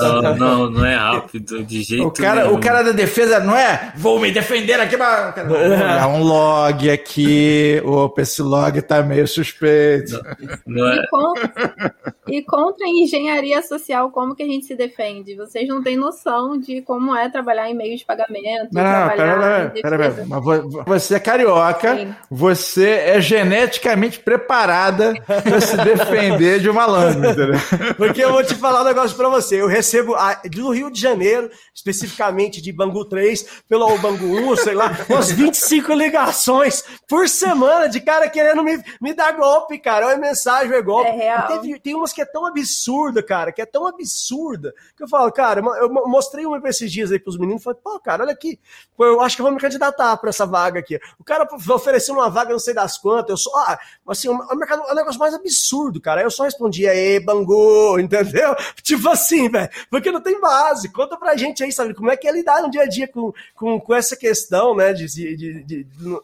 S7: Não, não, não é rápido, de jeito
S11: O cara,
S7: nenhum.
S11: o cara da defesa não é vou me defender aqui, mas cara, olhar um log aqui, opa, esse log tá meio suspeito.
S7: Não é,
S5: E contra, e contra a engenharia social, como que a gente se defende? Vocês não têm noção de como é trabalhar em meio de pagamento,
S11: Não,
S5: trabalhar
S11: pera,
S5: em
S11: pera. Mas vo- você é carioca,
S5: Sim.
S11: você é geneticamente preparada para se defender de um malandro, entendeu?
S4: Porque eu vou te falar um negócio pra você. Eu recebo a- do Rio de Janeiro, especificamente de Bangu 3, pelo Bangu 1, sei lá, umas 25 ligações por semana de cara querendo me, me dar golpe, cara. Ou é mensagem, é golpe.
S5: É real.
S4: Teve- tem umas que é tão absurda, cara, que é tão absurda, que eu falo, cara, eu mostrei uma esses dias aí pros meninos, falei, pô, cara, olha aqui, eu acho que eu vou me candidatar pra essa vaga aqui. O cara ofereceu uma vaga, não sei das quantas, eu só, ah, assim, o mercado é o negócio mais absurdo, cara. Eu só respondi, aí, Bangu, entendeu? Tipo assim, velho, porque não tem base. Conta pra gente aí, sabe, como é que é lidar no dia a dia com, com, com essa questão, né, de, de, de, de no,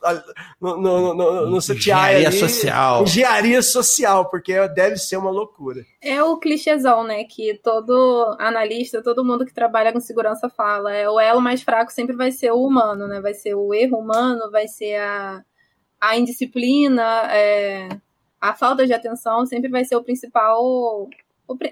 S4: no, no, no, no
S11: Engenharia
S4: ali,
S11: social.
S4: Engenharia social, porque deve ser uma loucura.
S5: É o clichêzão, né? Que todo analista, todo mundo que trabalha com segurança fala. É, o elo mais fraco sempre vai ser o humano, né? Vai ser o erro humano, vai ser a, a indisciplina, é, a falta de atenção sempre vai ser o principal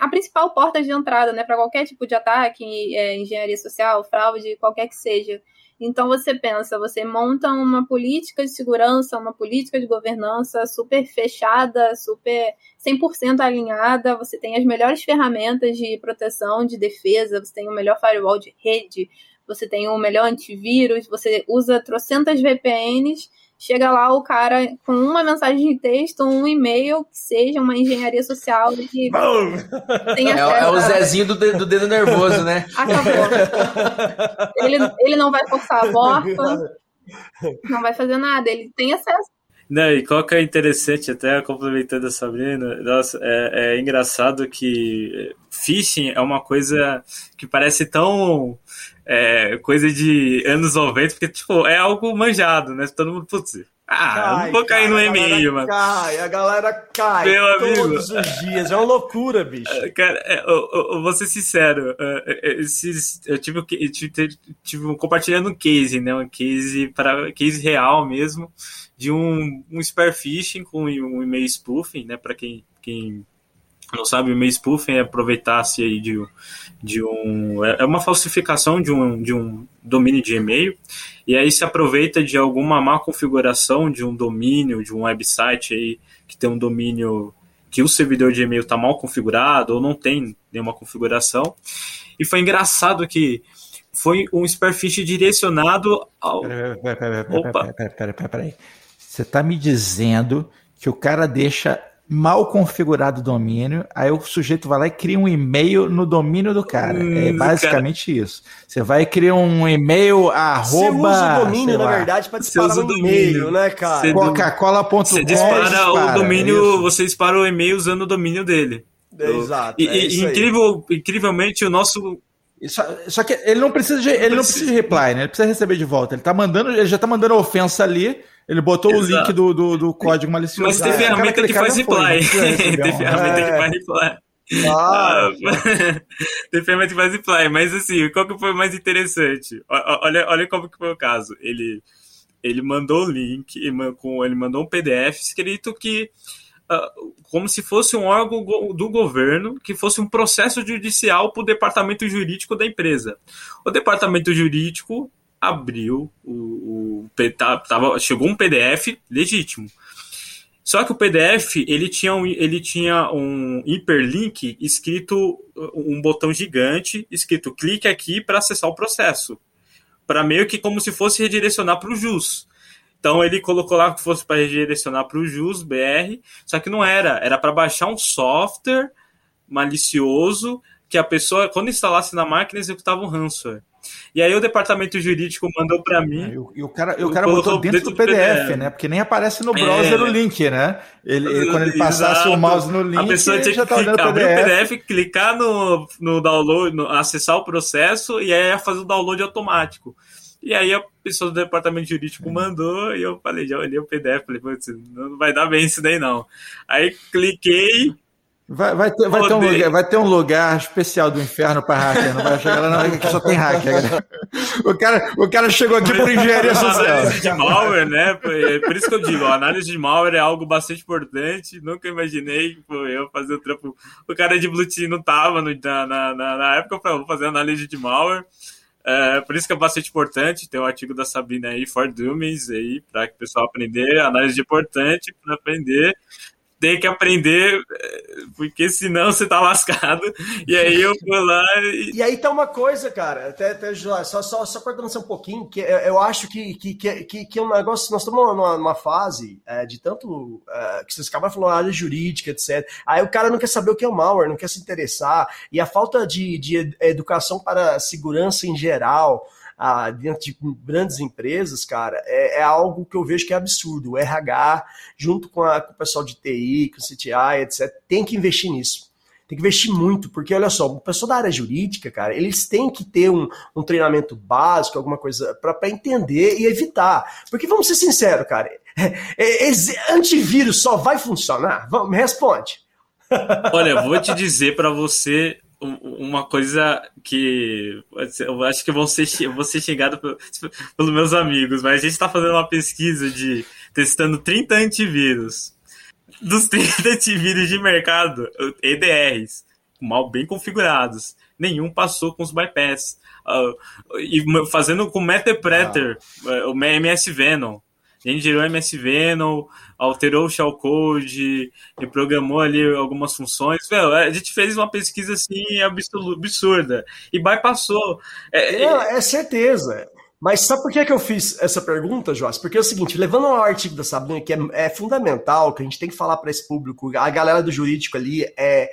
S5: a principal porta de entrada, né, para qualquer tipo de ataque, é, engenharia social, fraude, qualquer que seja. Então você pensa, você monta uma política de segurança, uma política de governança super fechada, super 100% alinhada, você tem as melhores ferramentas de proteção, de defesa, você tem o melhor firewall de rede, você tem o melhor antivírus, você usa trocentas VPNs chega lá o cara com uma mensagem de texto, um e-mail, que seja uma engenharia social que
S3: tenha é, é, o Zezinho do dedo, do dedo nervoso, né?
S5: Acabou. ele, ele não vai forçar a porta, não vai fazer nada, ele tem acesso.
S7: Não, e qual que é interessante, até complementando a Sabrina, nossa, é, é engraçado que phishing é uma coisa que parece tão é, coisa de anos 90, porque, tipo, é algo manjado, né? Todo mundo, putz, ah, cai, não vou cair cai, no e-mail, mano.
S4: Cai, a galera cai
S7: Meu
S4: todos
S7: amigo.
S4: os dias. É uma loucura, bicho.
S7: É, cara, é, eu, eu, vou ser sincero. É, esses, eu tive, eu tive, tive compartilhando um case, né? Um case para case real mesmo, de um, um spear phishing com um e-mail spoofing, né? Para quem, quem não sabe, o e-mail spoofing é aproveitar-se aí de, de um. É, é uma falsificação de um, de um domínio de e-mail, e aí se aproveita de alguma má configuração de um domínio, de um website aí que tem um domínio que o servidor de e-mail está mal configurado ou não tem nenhuma configuração. E foi engraçado que foi um spearfish direcionado ao.
S11: Peraí, peraí, peraí, peraí, peraí. Você está me dizendo que o cara deixa mal configurado o domínio, aí o sujeito vai lá e cria um e-mail no domínio do cara. Hum, é basicamente cara... isso. Você vai criar um e-mail arroba... Você
S4: usa o domínio, na verdade, para disparar um e-mail, né, cara?
S11: Coca-cola.com
S7: Você dispara, dispara o domínio, é você dispara o e-mail usando o domínio dele.
S4: Exato.
S7: E, é e incrível, incrivelmente, o nosso
S11: só, só, que ele não precisa de, ele não precisa de reply, né? Ele precisa receber de volta. Ele tá mandando, ele já tá mandando ofensa ali. Ele botou Exato. o link do, do, do, código malicioso.
S7: Mas tem ferramenta que faz reply. tem ferramenta que faz reply. Ah, tem ferramenta que faz reply. Mas assim, qual que foi o mais interessante? Olha, olha como que foi o caso. Ele, ele mandou o link, ele mandou um PDF escrito que como se fosse um órgão do governo, que fosse um processo judicial para o departamento jurídico da empresa. O departamento jurídico abriu o, o tava, chegou um PDF legítimo. Só que o PDF ele tinha um, ele tinha um hiperlink escrito um botão gigante escrito clique aqui para acessar o processo, para meio que como se fosse redirecionar para o JUS. Então ele colocou lá que fosse para redirecionar para o JUS BR, só que não era, era para baixar um software malicioso que a pessoa, quando instalasse na máquina, executava um ransomware. E aí o departamento jurídico mandou para mim.
S11: É, e o cara, o cara botou dentro, dentro do, PDF, PDF, né? Porque nem aparece no browser é, o link, né? Ele, ele quando ele passasse Exato. o mouse no link,
S7: a pessoa tinha que clicar, abrir o PDF, clicar no, no download, no, acessar o processo e aí ia fazer o download automático. E aí a pessoa do departamento jurídico é. mandou e eu falei, já olhei o PDF, falei, não vai dar bem isso daí não. Aí cliquei,
S11: Vai, vai, ter, vai, ter um lugar, vai ter um lugar especial do inferno para hacker, não vai chegar lá, não, que só tem hacker. O cara, o cara chegou aqui por engenharia social.
S7: Análise de malware, né? Por isso que eu digo, a análise de malware é algo bastante importante. Nunca imaginei que eu fazer o trampo. O cara de Blue Team não tava no, na, na, na, época, eu falei, vou fazer análise de malware. É, por isso que é bastante importante. Tem o um artigo da Sabina aí, For Dummies, aí, para que o pessoal aprender. Análise de importante para aprender tem que aprender, eh, porque senão você tá lascado. E aí eu fui lá e.
S4: E aí tá uma coisa, cara, até, até só, só, só cortando um pouquinho, que eu, eu acho que, que, que, que é um negócio. Nós estamos numa, numa fase é, de tanto. É, que vocês acabam falando área jurídica, etc. Aí o cara não quer saber o que é o malware, não quer se interessar, e a falta de, de educação para segurança em geral ah, dentro de grandes empresas, cara, é, é, algo que eu vejo que é absurdo. O RH, junto com, a, com o pessoal de TI, com o CTI, etc., tem que investir nisso. Tem que investir muito, porque olha só, o pessoal da área jurídica, cara, eles têm que ter um, um treinamento básico, alguma coisa para entender e evitar. Porque vamos ser sinceros, cara, é, é, antivírus só vai funcionar? Vamos, me responde.
S7: Olha, vou te dizer para você uma coisa que eu acho que vão ser, vou ser xingado pelos meus amigos, mas a gente está fazendo uma pesquisa de testando 30 antivírus. Dos 30 antivírus de mercado, EDRs, mal bem configurados, nenhum passou com os bypass. Uh, e fazendo com o Metapreter, ah. o MS Venom. A gente gerou MS Venom, alterou o shellcode e programou ali algumas funções. Meu, a gente fez uma pesquisa assim absurda e bypassou.
S4: É, é, é certeza. Mas sabe por que, que eu fiz essa pergunta, Joás? Porque é o seguinte, levando ao artigo da Sabrina, que é, é fundamental, que a gente tem que falar para esse público, a galera do jurídico ali é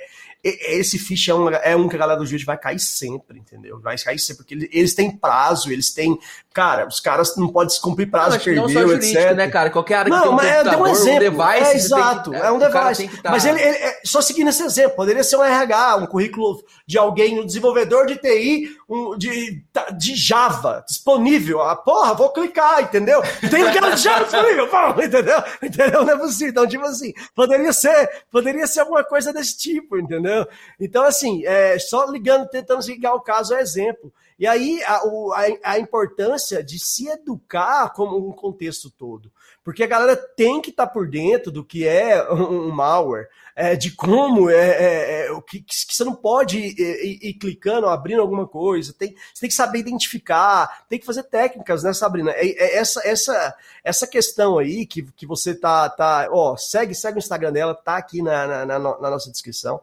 S4: esse ficha é um, é um que a galera do juiz vai cair sempre, entendeu? Vai cair sempre, porque eles têm prazo, eles têm. Cara, os caras não podem cumprir prazo, perdeu, não só jurídico, etc.
S3: né, cara? Qualquer área
S4: não,
S3: que tem um
S4: mas
S3: computador,
S4: um exemplo.
S3: um device.
S4: É, exato,
S3: que,
S4: é um device. Tá... Mas ele, ele é, só seguindo esse exemplo, poderia ser um RH, um currículo de alguém, um desenvolvedor de TI, um, de, de Java, disponível. Ah, porra, vou clicar, entendeu? Tem cara de Java disponível, porra, entendeu? Entendeu? Não é possível. Então, tipo assim, poderia ser, poderia ser alguma coisa desse tipo, entendeu? Então, assim, é, só ligando, tentando ligar o caso é exemplo. E aí a, a, a, importância de se educar como um contexto todo. Porque a galera tem que estar tá por dentro do que é um, um malware, é, de como é, é, é o que, que, você não pode ir, ir, ir, clicando, abrindo alguma coisa, tem, você tem que saber identificar, tem que fazer técnicas, né, Sabrina? É, é essa, essa, essa questão aí que, que você tá, tá, ó, segue, segue o Instagram dela, tá aqui na, na, na, na nossa descrição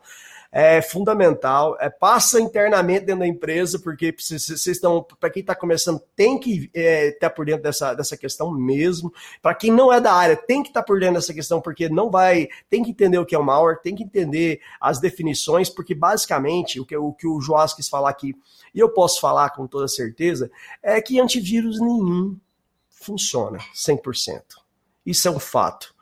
S4: é fundamental. É, passa internamente dentro da empresa, porque vocês estão, para quem está começando, tem que estar é, tá por dentro dessa, dessa questão mesmo. Para quem não é da área, tem que estar tá por dentro dessa questão, porque não vai, tem que entender o que é o malware, tem que entender as definições, porque basicamente o que o, que o Joás quis falar aqui, e eu posso falar com toda certeza, é que antivírus nenhum funciona 100%. Isso é um fato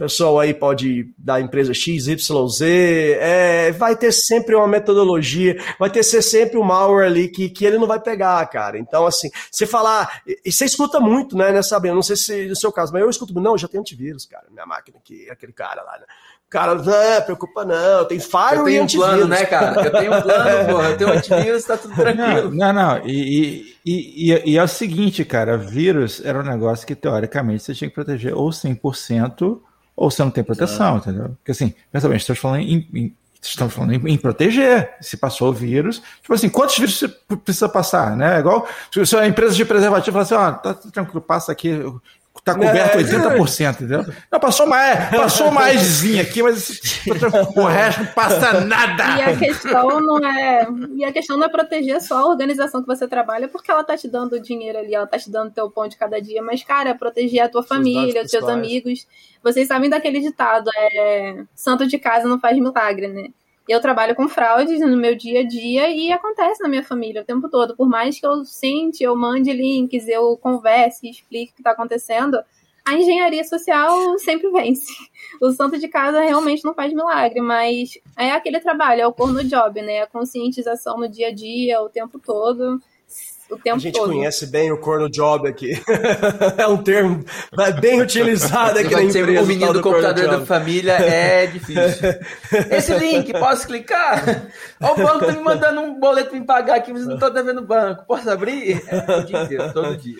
S4: pessoal aí pode da empresa XYZ, é, vai ter sempre uma metodologia, vai ter ser sempre um malware ali que, que ele não vai pegar, cara. Então, assim, você falar, e você escuta muito, né, né, Sabrina? Não sei se no seu caso, mas eu escuto, não, já tem antivírus, cara, minha máquina aqui, aquele cara lá, né? Cara, não, preocupa não, tem Fire
S3: eu tenho um plano, né, cara? Eu tenho um plano, porra, eu tenho antivírus, tá tudo tranquilo.
S11: Não, não, não. E, e, e, e, é o seguinte, cara, vírus era um negócio que, teoricamente, você tinha que proteger ou 100% ou você não tem proteção, entendeu? Porque assim, pensa bem, estamos falando em, em estamos falando em, em, proteger. Se passou o vírus, tipo assim, quantos vírus você precisa passar, né? Igual se a empresa de preservativo fala assim, ó, oh, tá tranquilo, passa aqui, Tá coberto é, 80%, entendeu? Não, passou mais, passou maisinho aqui, mas o resto não passa nada.
S5: E a questão não é. E a questão não é proteger só a organização que você trabalha, porque ela tá te dando dinheiro ali, ela tá te dando teu pão de cada dia, mas, cara, é proteger a tua família, os teus amigos. Vocês sabem daquele ditado, é. Santo de casa não faz milagre, né? Eu trabalho com fraudes no meu dia a dia e acontece na minha família o tempo todo. Por mais que eu sente, eu mande links, eu converse, explique o que está acontecendo, a engenharia social sempre vence. O santo de casa realmente não faz milagre, mas é aquele trabalho, é o corno job, né? A conscientização no dia a dia, o tempo todo o tempo todo. A
S4: gente todo. conhece bem o corno job aqui. é um termo bem utilizado aqui na empresa.
S3: O menino do, computador da família é difícil. Esse link, posso clicar? O banco tá me mandando um boleto para me pagar aqui, mas não estou devendo banco. Posso abrir? É, o dia inteiro, todo dia.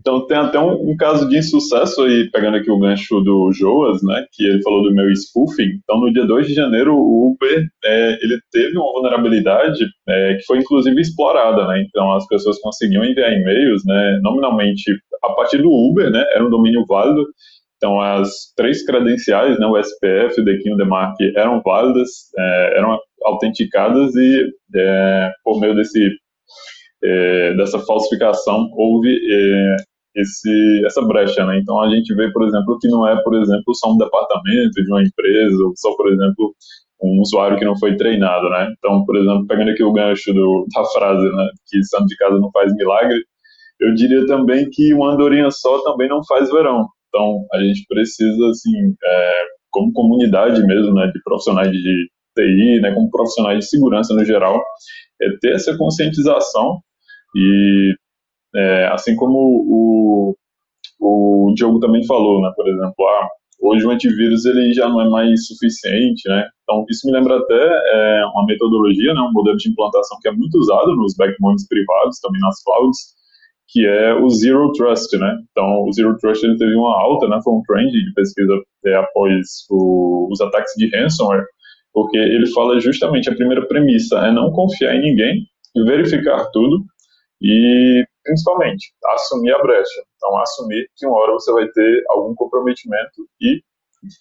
S6: Então tem até um, um, caso de insucesso aí, pegando aqui o gancho do Joas, né, que ele falou do meu spoofing. Então no dia 2 de janeiro o Uber, é, ele teve uma vulnerabilidade é, que foi inclusive explorada, né, então as pessoas conseguiam enviar e-mails, né, nominalmente a partir do Uber, né, era um domínio válido, Então, as três credenciais, né, o SPF, o DECIN e o DEMARC, eram válidas, é, eram autenticadas e, é, por meio desse, é, dessa falsificação, houve é, esse, essa brecha. Né? Então, a gente vê, por exemplo, que não é, por exemplo, só um departamento de uma empresa, ou só, por exemplo, um usuário que não foi treinado. Né? Então, por exemplo, pegando aqui o gancho do, da frase, né, que santo de casa não faz milagre, eu diria também que uma andorinha só também não faz verão. Então, a gente precisa, assim, é, como comunidade mesmo, né, de profissionais de TI, né, como profissionais de segurança no geral, é ter essa conscientização e, é, assim como o, o Diogo também falou, né, por exemplo, ah, hoje o antivírus ele já não é mais suficiente, né, então isso me lembra até é, uma metodologia, né, um modelo de implantação que é muito usado nos backbones privados, também nas clouds, que é o Zero Trust, né? Então, o Zero Trust ele teve uma alta, né? Foi um trend de pesquisa é, após o, os ataques de ransomware, porque ele fala justamente a primeira premissa é não confiar em ninguém, verificar tudo e, principalmente, assumir a brecha. Então, assumir que uma hora você vai ter algum comprometimento e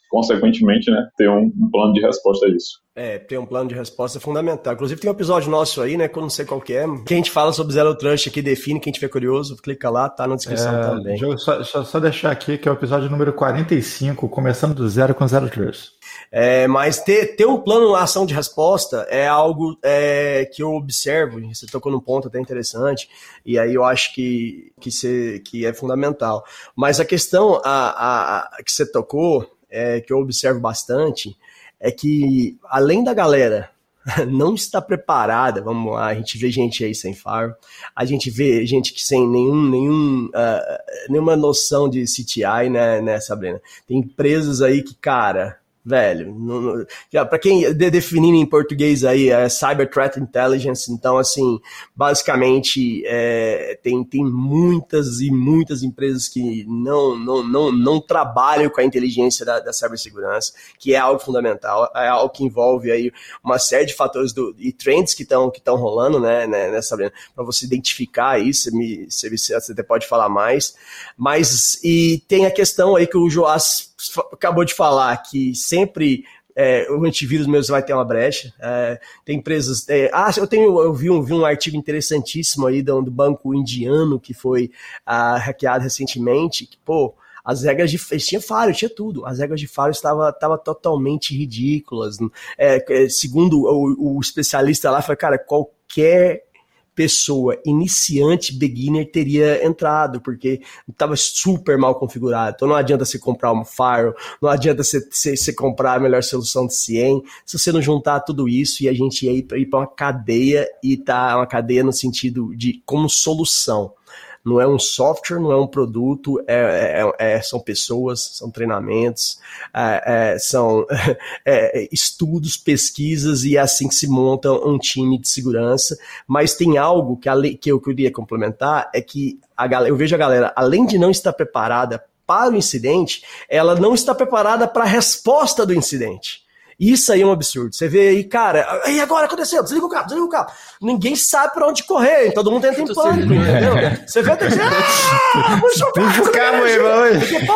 S6: consequentemente, né, ter um, um, plano de resposta a isso.
S4: É, ter um plano de resposta é fundamental. Inclusive tem um episódio nosso aí, né, que eu não sei qual que é, que a gente fala sobre Zero Trust aqui, define, quem tiver curioso, clica lá, tá na descrição é, também.
S11: Só, só, só, deixar aqui que é o episódio número 45, começando do zero com Zero Trust.
S4: É, mas ter, ter um plano, ação de resposta é algo é, que eu observo, você tocou num ponto até interessante, e aí eu acho que, que, cê, que é fundamental. Mas a questão a, a, a que você tocou, é, que eu observo bastante é que, além da galera não está preparada, vamos lá, a gente vê gente aí sem faro, a gente vê gente que sem nenhum, nenhum, uh, nenhuma noção de CTI, né, né, Sabrina? Tem empresas aí que, cara, velho. Para quem de, definindo em português aí é Cyber Threat Intelligence, então assim, basicamente é, tem, tem muitas e muitas empresas que não, não, não, não trabalham com a inteligência da, da cibersegurança, que é algo fundamental, é algo que envolve aí uma série de fatores do, e trends que estão que rolando, né, né, né para você identificar isso, você, você, você até pode falar mais, mas e tem a questão aí que o Joás acabou de falar que sempre é, o antivírus mesmo vai ter uma brecha. É, tem empresas. É, ah, eu tenho, eu vi um, vi um artigo interessantíssimo aí do, do banco indiano que foi ah, hackeado recentemente. Que, pô, as regras de tinha falha, tinha tudo. As regras de falha estavam tava totalmente ridículas. É, é, segundo o, o especialista lá, foi cara, qualquer pessoa iniciante, beginner, teria entrado, porque estava super mal configurado. Então não adianta você comprar um Fire, não adianta você, você, você, comprar a melhor solução de CIEM, se você não juntar tudo isso e a gente ir para uma cadeia e tá uma cadeia no sentido de como solução não é um software, não é um produto, é, é, é são pessoas, são treinamentos, é, é são é, estudos, pesquisas e é assim que se monta um time de segurança. Mas tem algo que, a, que eu queria complementar, é que a eu vejo a galera, além de não estar preparada para o incidente, ela não está preparada para a resposta do incidente. Isso aí é um absurdo. Você vê aí, cara, e agora aconteceu? Desliga o carro, desliga o carro. Ninguém sabe pra onde correr, todo mundo entra em pânico, entendeu? Você vê até que ah, puxa o carro, carro aí, vamos.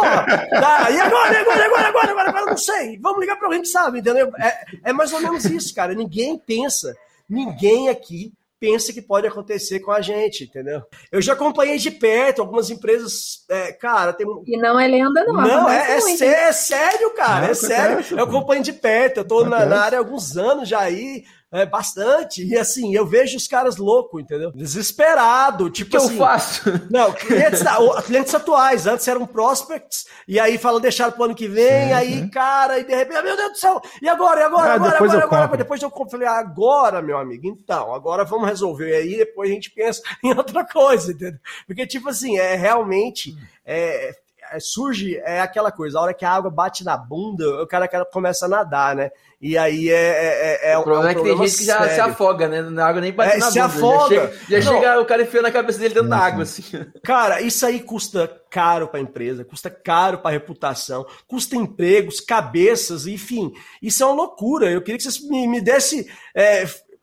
S4: tá, e agora, e agora, e agora, agora, agora, agora, não sei. Vamos ligar pra alguém que sabe, entendeu? É, é mais ou menos isso, cara. Ninguém pensa, ninguém aqui pensa que pode acontecer com a gente, entendeu? Eu já acompanhei de perto algumas empresas, é, cara, tem
S5: E não é lenda, não.
S4: Não, é, é, sé é, sério, cara, não, é sério. Eu acompanho de perto, eu tô na, na, área há alguns anos já aí, é, bastante. E assim, eu vejo os caras loucos, entendeu? Desesperado. Tipo
S3: que
S4: assim,
S3: eu faço?
S4: Não, clientes, clientes atuais. Antes eram prospects, e aí falam deixar pro ano que vem, sim, aí, cara, e de repente, meu Deus do céu, e agora, e agora, ah, agora,
S11: depois
S4: agora,
S11: eu
S4: agora,
S11: agora?
S4: Depois eu falei, agora, meu amigo, então, agora vamos resolver. E aí depois a gente pensa em outra coisa, entendeu? Porque, tipo assim, é realmente. É, é, surge é aquela coisa, a hora que a água bate na bunda, o cara, começa a nadar, né? E aí é. é, é
S3: o problema é, um é que tem gente que já sério. se afoga, né? Na água nem bate é, na
S4: se
S3: bunda.
S4: Afoga.
S3: Já chega, já chega o cara enfiando na cabeça dele dentro da água, assim.
S4: Cara, isso aí custa caro para a empresa, custa caro para a reputação, custa empregos, cabeças, enfim. Isso é uma loucura. Eu queria que vocês me, me desse.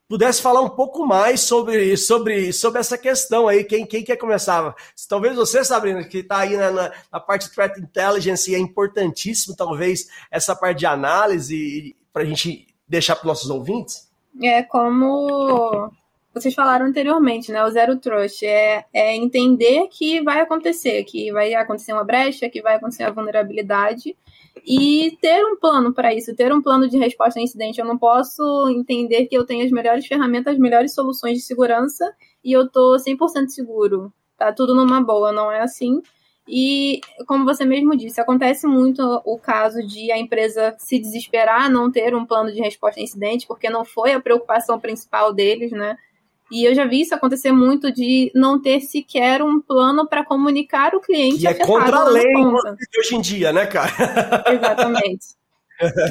S4: Pudesse falar um pouco mais sobre, sobre, sobre essa questão aí. Quem, quem quer começar? Talvez você, Sabrina, que está aí na, na, na, parte de Threat Intelligence, é importantíssimo, talvez, essa parte de análise para a gente deixar para os nossos ouvintes?
S5: É como vocês falaram anteriormente, né? O zero trust é, é entender que vai acontecer, que vai acontecer uma brecha, que vai acontecer uma vulnerabilidade e ter um plano para isso, ter um plano de resposta a incidente. Eu não posso entender que eu tenho as melhores ferramentas, as melhores soluções de segurança e eu tô 100% seguro. Tá tudo numa boa, não é assim. E, como você mesmo disse, acontece muito o caso de a empresa se desesperar, não ter um plano de resposta a incidente, porque não foi a preocupação principal deles, né? E eu já vi isso acontecer muito de não ter sequer um plano para comunicar o cliente.
S4: E é contra a lei hoje em dia, né, cara?
S5: Exatamente.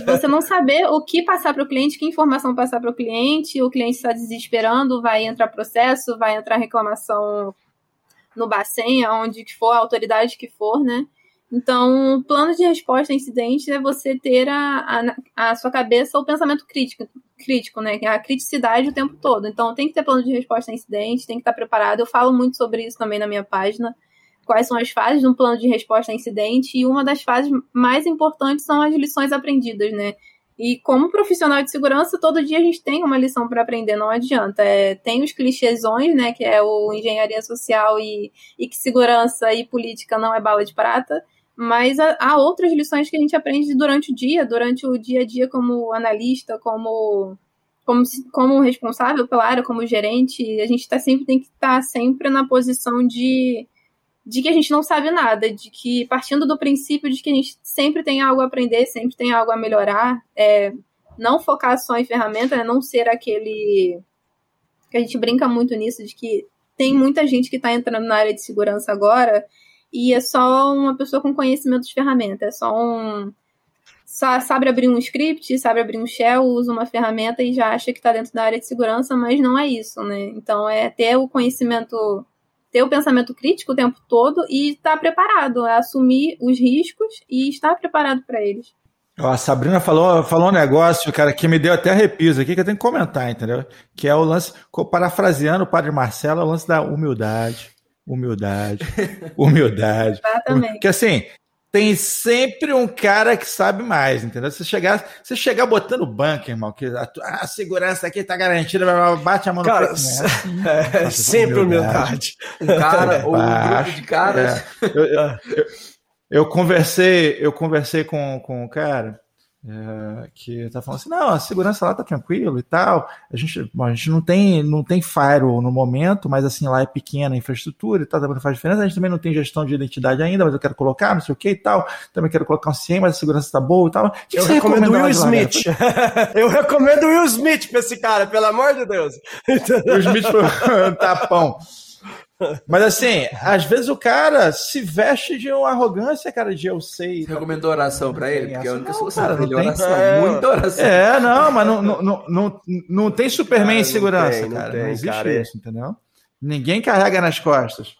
S5: Você não saber o que passar para o cliente, que informação passar para o cliente, o cliente está desesperando, vai entrar processo, vai entrar reclamação no Bacen, aonde que for, a autoridade que for, né? Então, o plano de resposta a incidentes é você ter a, a, a, sua cabeça o pensamento crítico, crítico, né? A criticidade o tempo todo. Então, tem que ter plano de resposta a incidentes, tem que estar preparado. Eu falo muito sobre isso também na minha página. Quais são as fases de um plano de resposta a incidente? E uma das fases mais importantes são as lições aprendidas, né? E como profissional de segurança, todo dia a gente tem uma lição para aprender, não adianta. É, tem os clichêsões, né, que é o engenharia social e, e que segurança e política não é bala de prata, mas há, outras lições que a gente aprende durante o dia, durante o dia a dia como analista, como como, como responsável pela área, como gerente, a gente tá sempre tem que estar tá sempre na posição de de que a gente não sabe nada, de que partindo do princípio de que a gente sempre tem algo a aprender, sempre tem algo a melhorar, é, não focar só em ferramenta, né, não ser aquele que a gente brinca muito nisso de que tem muita gente que está entrando na área de segurança agora e é só uma pessoa com conhecimento de ferramenta, é só um sabe abrir um script, sabe abrir um shell, usa uma ferramenta e já acha que está dentro da área de segurança, mas não é isso, né? Então é ter o conhecimento ter o pensamento crítico o tempo todo e estar preparado, a assumir os riscos e estar preparado para eles.
S11: A Sabrina falou, falou um negócio, cara, que me deu até arrepios aqui, que eu tenho que comentar, entendeu? Que é o lance, parafraseando o padre Marcelo, é o lance da humildade, humildade, humildade.
S5: Exatamente.
S11: Que assim, tem sempre um cara que sabe mais, entendeu? Se chegar, se chegar botando banco, irmão, que a, a segurança aqui tá garantida, bate a mão
S4: cara,
S11: no peito.
S4: Né? É, é, sempre humildade.
S3: Um cara ou um grupo de caras.
S11: É. Eu, eu, eu, eu, conversei, eu conversei com, com um cara é, que tá falando assim, não, a segurança lá tá tranquilo e tal. A gente, bom, a gente não tem, não tem firewall no momento, mas assim, lá é pequena a infraestrutura e tal, também não faz diferença. A gente também não tem gestão de identidade ainda, mas eu quero colocar, não sei o que e tal. Também quero colocar um CIEM, mas a segurança tá boa e tal.
S4: Que eu que recomendo Will Smith. eu recomendo Will Smith pra esse cara, pelo amor de Deus.
S11: Will Smith foi um tapão. Mas assim, às vezes o cara se veste de uma arrogância, cara, de eu sei.
S3: Você recomendou oração pra ele? Porque é a única solução
S11: cara,
S3: dele
S11: tem...
S3: oração.
S11: É,
S3: muita oração.
S11: É, não, mas não, não, não, não, não tem Superman
S4: Cara,
S11: em
S4: não
S11: segurança, cara.
S4: tem,
S11: não existe
S4: cara, é.
S11: isso, entendeu? Ninguém carrega nas costas.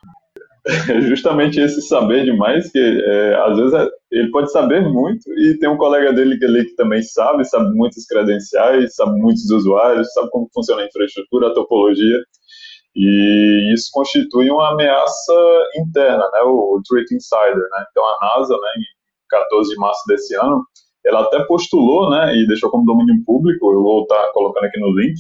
S6: É justamente esse saber demais que é, às vezes é- ele pode saber muito e tem um colega dele que, ali que também sabe, sabe muitas credenciais, sabe muitos usuários, sabe como funciona a infraestrutura, a topologia e isso constitui uma ameaça interna, né, o Threat Insider, né, então a NASA, né, em 14 de março desse ano, ela até postulou, né, e deixou como domínio público, eu vou estar colocando aqui no link,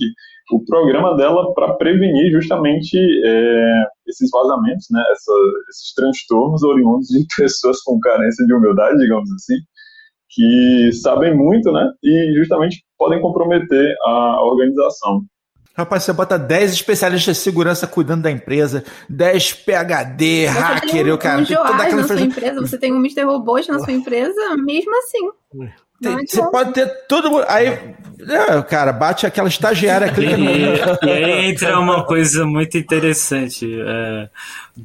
S6: o programa dela para prevenir justamente é, esses vazamentos, né, essa, esses transtornos oriundos de pessoas com carência de humildade, digamos assim, que sabem muito, né, e justamente podem comprometer a organização.
S11: Rapaz, você bota 10 especialistas de segurança cuidando da empresa, 10 PHD,
S5: Você
S11: hacker,
S5: um,
S11: eu, cara.
S5: um
S11: tem toda aquela
S5: na sua empresa, você tem um Mr. Robot na sua empresa, mesmo assim.
S11: Tem- Você pode ter todo mundo. Aí, é, cara, bate aquela estagiária, clica no.
S7: E, e aí entra uma coisa muito interessante. é,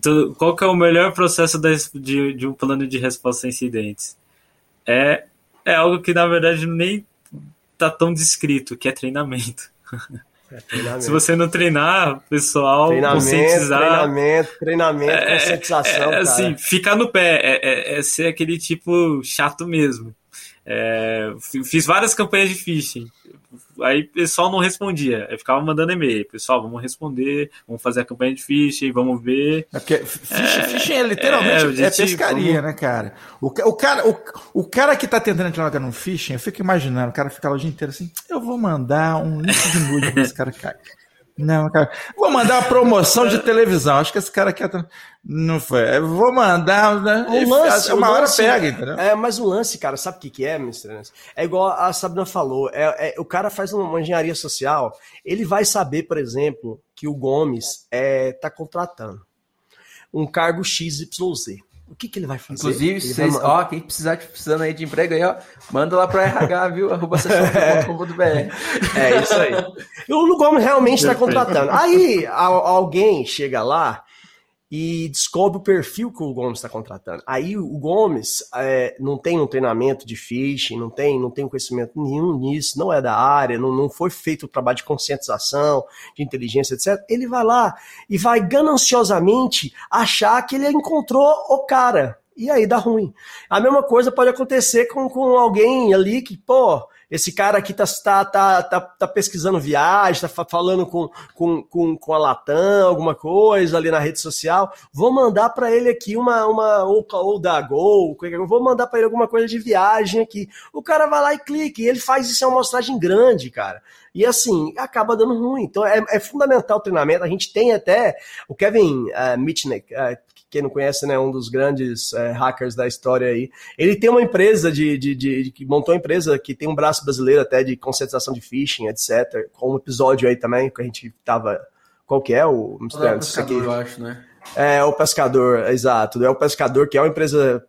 S7: tu- qual que é o melhor processo da- de, de um plano de resposta a incidentes? É, é algo que, na verdade, nem tá tão descrito, que é treinamento.
S4: Treinamento.
S7: Se você não treinar, pessoal,
S4: Treinamento,
S7: conscientizar...
S4: treinamento, treinamento,
S7: É,
S4: conscientização,
S7: é,
S4: cara.
S7: assim, ficar no pé, é, é- é ser aquele tipo chato mesmo. É, fi- fiz várias campanhas de phishing. Aí o pessoal não respondia. Aí ficava mandando e-mail. Pessoal, vamos responder, vamos fazer a campanha de phishing, vamos ver.
S11: É porque phishing, phishing é literalmente
S7: é,
S11: é, pescaria, né, cara? O, o cara, o, o cara que tá tentando entrar no phishing, eu fico imaginando, o cara fica lá o dia inteiro assim, eu vou mandar um link de nude pra esse cara cair. Não, cara, vou mandar uma promoção de televisão. Acho que esse cara quer. Não foi. Vou mandar. né?
S4: O lance,
S11: uma
S4: o
S11: hora
S4: lance-
S11: pega, entendeu?
S4: É, mas o lance, cara, sabe o que, que é, Mr. Nance? É igual a Sabrina falou. É, é- o cara faz uma engenharia social, ele vai saber, por exemplo, que o Gomes é, tá contratando um cargo XYZ. O que, que ele vai fazer?
S3: Inclusive,
S4: Ele
S3: vocês,
S4: vai-
S3: ó, quem precisar de precisando aí de emprego aí, ó, manda lá pro RH, viu? Arroba sessão.com.br.
S4: É isso aí. O Gomes realmente está contratando. Aí a- alguém chega lá e descobre o perfil que o Gomes está contratando. Aí o Gomes é, não tem um treinamento de phishing, não tem, não tem conhecimento nenhum nisso, não é da área, não, não foi feito o trabalho de conscientização, de inteligência, etc. Ele vai lá e vai gananciosamente achar que ele encontrou o cara. E aí dá ruim. A mesma coisa pode acontecer com, com alguém ali que, pô, esse cara aqui tá, tá, tá, tá, tá pesquisando viagem, tá fa- falando com, com, com, com a Latam, alguma coisa ali na rede social. Vou mandar para ele aqui uma, uma ou, ou da Gol, vou mandar para ele alguma coisa de viagem aqui. O cara vai lá e clica, e ele faz isso em uma amostragem grande, cara. E assim, acaba dando ruim. Então é, é fundamental o treinamento. A gente tem até o Kevin uh, Mitnick, uh, quem não conhece, né, um dos grandes eh, hackers da história aí. Ele tem uma empresa de, de, de, que montou uma empresa que tem um braço brasileiro até de conscientização de phishing, etc. Com um episódio aí também que a gente tava. Qual que é o.
S3: Não, é o?
S4: Isso aqui?
S3: pescador, eu acho, né?
S4: É o pescador, exato. É o pescador que é uma empresa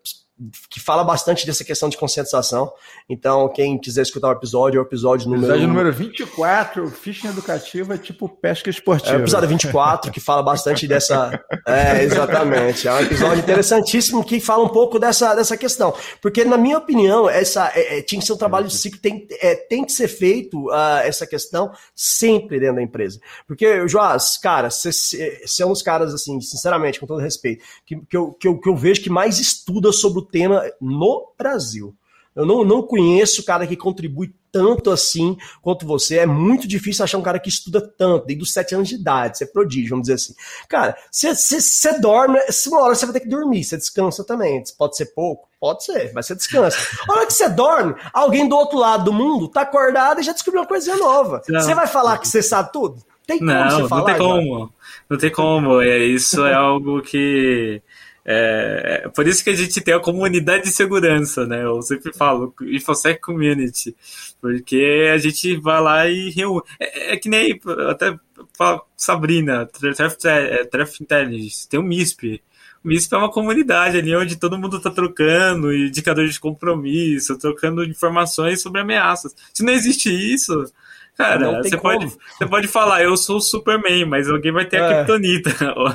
S4: que fala bastante dessa questão de conscientização. Então, quem quiser escutar o episódio, é o episódio número
S11: Episódio número 24, phishing educativa tipo pesca esportiva.
S4: É o episódio 24, que fala bastante dessa. É, exatamente. É um episódio interessantíssimo que fala um pouco dessa, dessa questão. Porque, na minha opinião, essa é, é, tinha que ser um trabalho de ciclo, tem, é, tem que ser feito ah, essa questão sempre dentro da empresa. Porque, Joás, cara, você você é um dos caras, assim, sinceramente, com todo respeito, que, que, eu, que, eu, que eu vejo que mais estuda sobre o tema no Brasil. Eu não, não conheço cara que contribui tanto assim quanto você. É muito difícil achar um cara que estuda tanto, desde os sete anos de idade. Você é prodígio, vamos dizer assim. Cara, você- dorme, se uma hora você vai ter que dormir, você descansa também. Pode ser pouco? Pode ser, mas você descansa. A hora que você dorme, alguém do outro lado do mundo tá acordado e já descobriu uma coisinha nova.
S7: Não.
S4: Você vai falar que você sabe tudo? Tem como
S7: Não,
S4: você
S7: não
S4: falar?
S7: tem
S4: Eduardo?
S7: como. Não tem como. É, isso é algo que. É, é por isso que a gente tem a comunidade de segurança, né? Eu sempre falo, InfoSec Community, porque a gente vai lá e reúne. É, é que nem até Sabrina, Threat é, Threat Intelligence, tem o MISP. O MISP é uma comunidade ali onde todo mundo está trocando indicadores de compromisso, trocando informações sobre ameaças. Se não existe isso, Cara,
S4: Não tem
S7: você pode,
S4: como.
S7: você pode falar, eu sou o Superman, mas alguém vai ter
S4: É.
S7: a Kryptonita.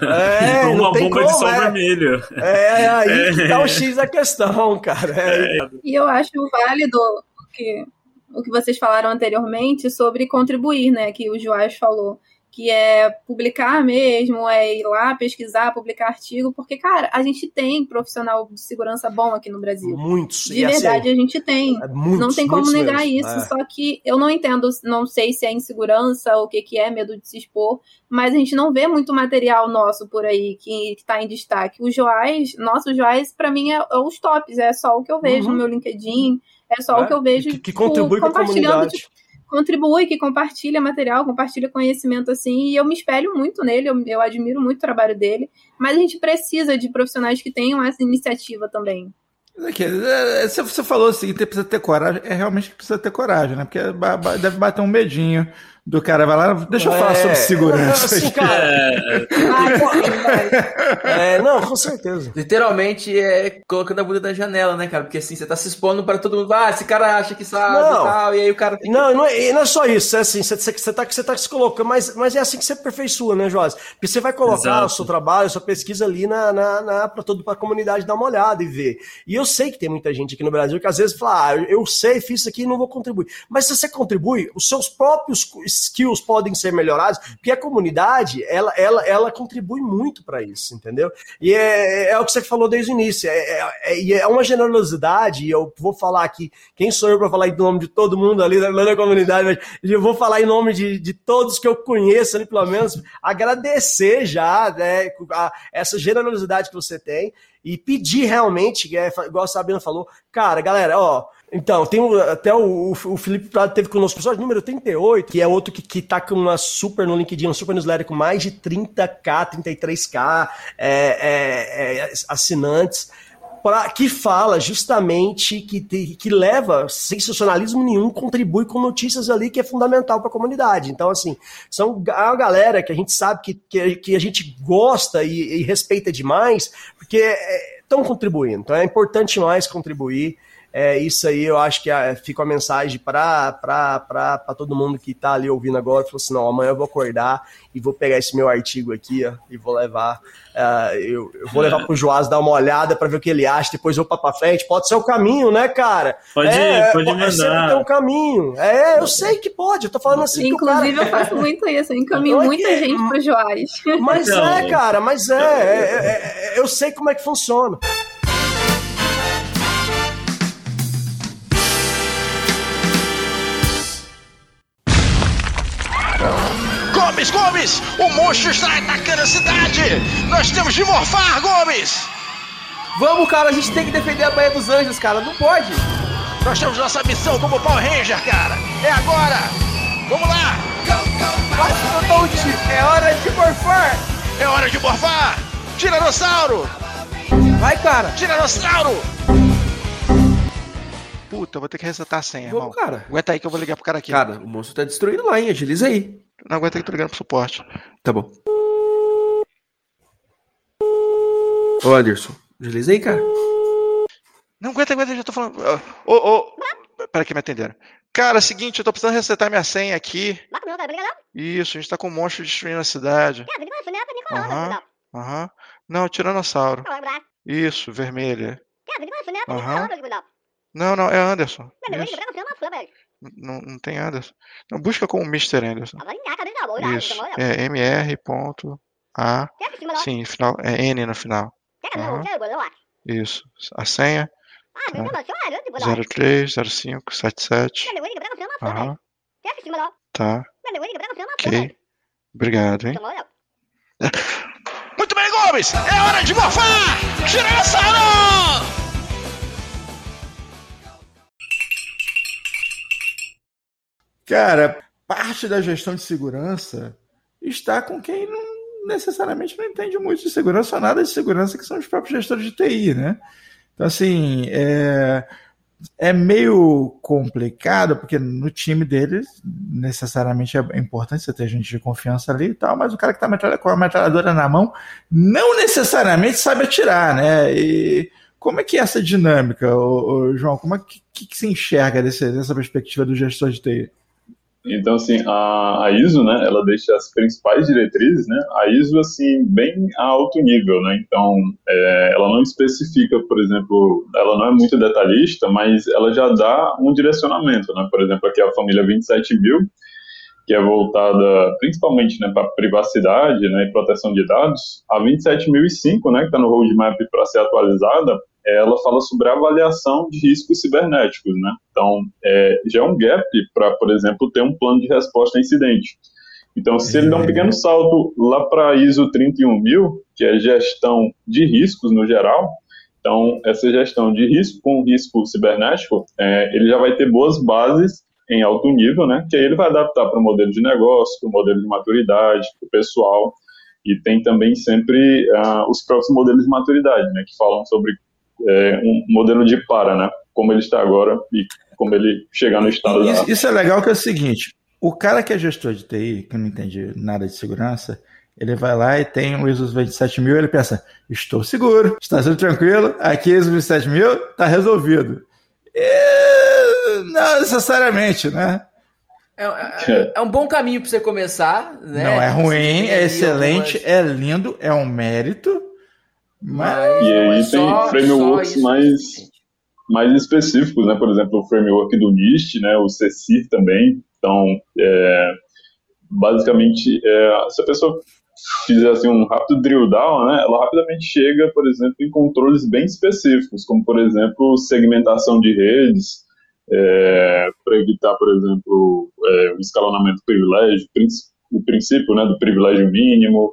S4: É,
S7: uma bomba de
S4: como,
S7: sol
S4: é.
S7: vermelho.
S4: É aí que tá o X da questão, cara. É,
S5: E eu acho válido o que, o que vocês falaram anteriormente sobre contribuir, né? Que o Joás falou. Que é publicar mesmo, é ir lá pesquisar, publicar artigo, porque, cara, a gente tem profissional de segurança bom aqui no Brasil.
S4: Muitos.
S5: De
S4: assim,
S5: verdade, a gente tem.
S4: muitos,
S5: não tem como negar
S4: mesmo.
S5: isso.
S4: É.
S5: Só que eu não entendo, não sei se é insegurança ou o que, que é medo de se expor, mas a gente não vê muito material nosso por aí que, que tá em destaque. O Joás, nosso Joás, pra mim, é, é os tops, é só o que eu vejo
S4: Uhum.
S5: no meu LinkedIn, é só
S4: É,
S5: o que eu vejo.
S4: que- que
S5: tipo,
S4: contribui a
S5: compartilhando, tipo, contribui, que compartilha material, compartilha conhecimento assim, e eu me espelho muito nele, eu, eu admiro muito o trabalho dele, mas a gente precisa de profissionais que tenham essa iniciativa também.
S11: Aqui, é, você você falou seguinte, precisa ter coragem. É realmente que precisa ter coragem, né? Porque deve bater um medinho do cara. Vai lá, deixa eu falar
S4: É,
S11: sobre segurança.
S4: assim, cara, É, não, com certeza.
S3: Literalmente é colocando a bunda na janela, né, cara? Porque assim, você tá se expondo pra todo mundo. Ah, esse cara acha que sabe
S4: Não.
S3: e tal. E aí o cara.
S4: Não, não é, e não é só isso, é assim, você, você, você tá, você tá se colocando, mas, mas é assim que você aperfeiçoa, né, Joás? Porque você vai colocar
S7: Exato.
S4: o seu trabalho, a sua pesquisa ali na, na, na, pra todo, pra comunidade dar uma olhada e ver. E eu sei que tem muita gente aqui no Brasil que às vezes fala, ah, eu sei, fiz isso aqui e não vou contribuir. Mas se você contribui, os seus próprios skills podem ser melhorados, porque a comunidade, ela, ela, ela contribui muito para isso, entendeu? E é, é o que você falou desde o início, é, é, é, é uma generosidade, e eu vou falar aqui, quem sou eu para falar em nome de todo mundo ali da, da comunidade, mas eu vou falar em nome de, de todos que eu conheço ali, pelo menos, agradecer já né, a, essa generosidade que você tem e pedir realmente, é, igual a Sabina falou, cara, galera, ó, então, tem até o, o Felipe Prado teve conosco, episódio número 38, que é outro que, que tá com uma super no LinkedIn, uma super newsletter com mais de 30k, 33k é, é, é, assinantes, pra, que fala justamente que, que leva sensacionalismo nenhum, contribui com notícias ali que é fundamental para a comunidade. Então, assim, são a galera que a gente sabe que, que, que a gente gosta e, e respeita demais, porque estão é, contribuindo. Então, é importante mais contribuir. É, isso aí eu acho que é, fica uma mensagem para todo mundo que está ali ouvindo agora. Falou assim: não, amanhã eu vou acordar e vou pegar esse meu artigo aqui ó, e vou levar. Uh, eu, eu, vou levar pro Joás dar uma olhada para ver o que ele acha, depois eu para frente. Pode ser o caminho, né, cara?
S7: Pode,
S4: é,
S7: pode
S4: é,
S7: mandar.
S4: Tem um caminho. É, eu sei que pode. Eu tô falando assim.
S5: Inclusive,
S4: cara...
S5: eu faço muito isso. Eu encaminho
S4: Não é
S5: muita
S4: que-
S5: gente pro Joás.
S4: Mas
S7: Então,
S4: é, cara, mas é, é, é, é, Eu sei como é que funciona.
S12: Gomes, Gomes! O monstro está atacando a cidade! Nós temos de morfar, Gomes!
S10: Vamos, cara, a gente tem que defender a Baía dos Anjos, cara. Não pode.
S12: Nós temos nossa missão como Power Ranger, cara! É agora! Vamos lá!
S10: Mastodonte, é hora de morfar.
S12: É hora de morfar! Tiranossauro!
S10: Vai, cara.
S12: Tiranossauro! Puta, vou ter que resetar a senha, irmão.
S10: Vamos, cara.
S12: Aguenta aí que eu vou ligar pro cara aqui.
S10: Cara, o monstro tá destruindo lá, hein? Agiliza aí.
S12: Não aguenta que eu tô ligando pro suporte.
S10: Tá bom. Ô, Anderson, aí, cara.
S12: Não aguenta, aguenta, já tô falando. Ô, ô. Peraí que me atenderam. Cara, é o seguinte, eu tô precisando resetar minha senha aqui. Isso, a gente tá com um monstro destruindo a cidade. Aham, aham. Não, tiranossauro. Isso, vermelha. Aham. Não, não, é Anderson. Isso. Não, não tem Anderson. Não, busca com o Mr. Anderson. Isso. É MR. Ponto A. Sim, final, é N no final. Aham. Isso. A senha. Tá. 030577. Aham. Tá. Ok. Obrigado, hein? Muito bem, Gomes! É hora de morfar! Tiranossauro!
S11: Cara, parte da gestão de segurança está com quem não necessariamente não entende muito de segurança nada de segurança, que são os próprios gestores de TI, né? Então, assim, é, é meio complicado, porque no time deles, necessariamente é importante você ter gente de confiança ali e tal, mas o cara que está com a metralhadora na mão não necessariamente sabe atirar, né? E como é que é essa dinâmica, ô, ô, João? Como é que, que, que se enxerga dessa perspectiva do gestor de TI?
S6: Então, assim, a, a ISO, né, ela deixa as principais diretrizes, né, a ISO, assim, bem a alto nível, né, então, é, ela não especifica, por exemplo, ela não é muito detalhista, mas ela já dá um direcionamento, né, por exemplo, aqui a família 27000, que é voltada principalmente, né, para privacidade, né, e proteção de dados, a 27005, né, que está no roadmap para ser atualizada, ela fala sobre avaliação de riscos cibernéticos, né? Então, é, já é um gap para, por exemplo, ter um plano de resposta a incidente. Então, se ele dá um pequeno salto lá para ISO 31000, que é gestão de riscos no geral, então, essa gestão de risco com risco cibernético, é, ele já vai ter boas bases em alto nível, né? Que aí ele vai adaptar para o modelo de negócio, para o modelo de maturidade, para o pessoal. E tem também sempre uh, os próprios modelos de maturidade, né? Que falam sobre é, um modelo de para, né? Como ele está agora e como ele chegar no estado
S11: Isso,
S6: da...
S11: isso é legal que é o seguinte: o cara que é gestor de TI, que não entende nada de segurança, ele vai lá e tem o ISO 27000, ele pensa, estou seguro, está tudo tranquilo, aqui ISO 27000, está resolvido. E não necessariamente, né?
S3: É, é- é um bom caminho para você começar, né?
S11: Não é ruim, é excelente,
S3: algumas-
S11: é lindo, é um mérito, mas
S6: E
S3: é
S6: aí
S3: só-
S6: tem frameworks mais, mais específicos, né? Por exemplo, o framework do NIST, né? O CECIR também. Então, é, basicamente, é, se a pessoa fizer assim, um rápido drill down, né, ela rapidamente chega, por exemplo, em controles bem específicos, como, por exemplo, segmentação de redes, é, para evitar, por exemplo, é, o escalonamento do privilégio, o princípio né, do privilégio mínimo,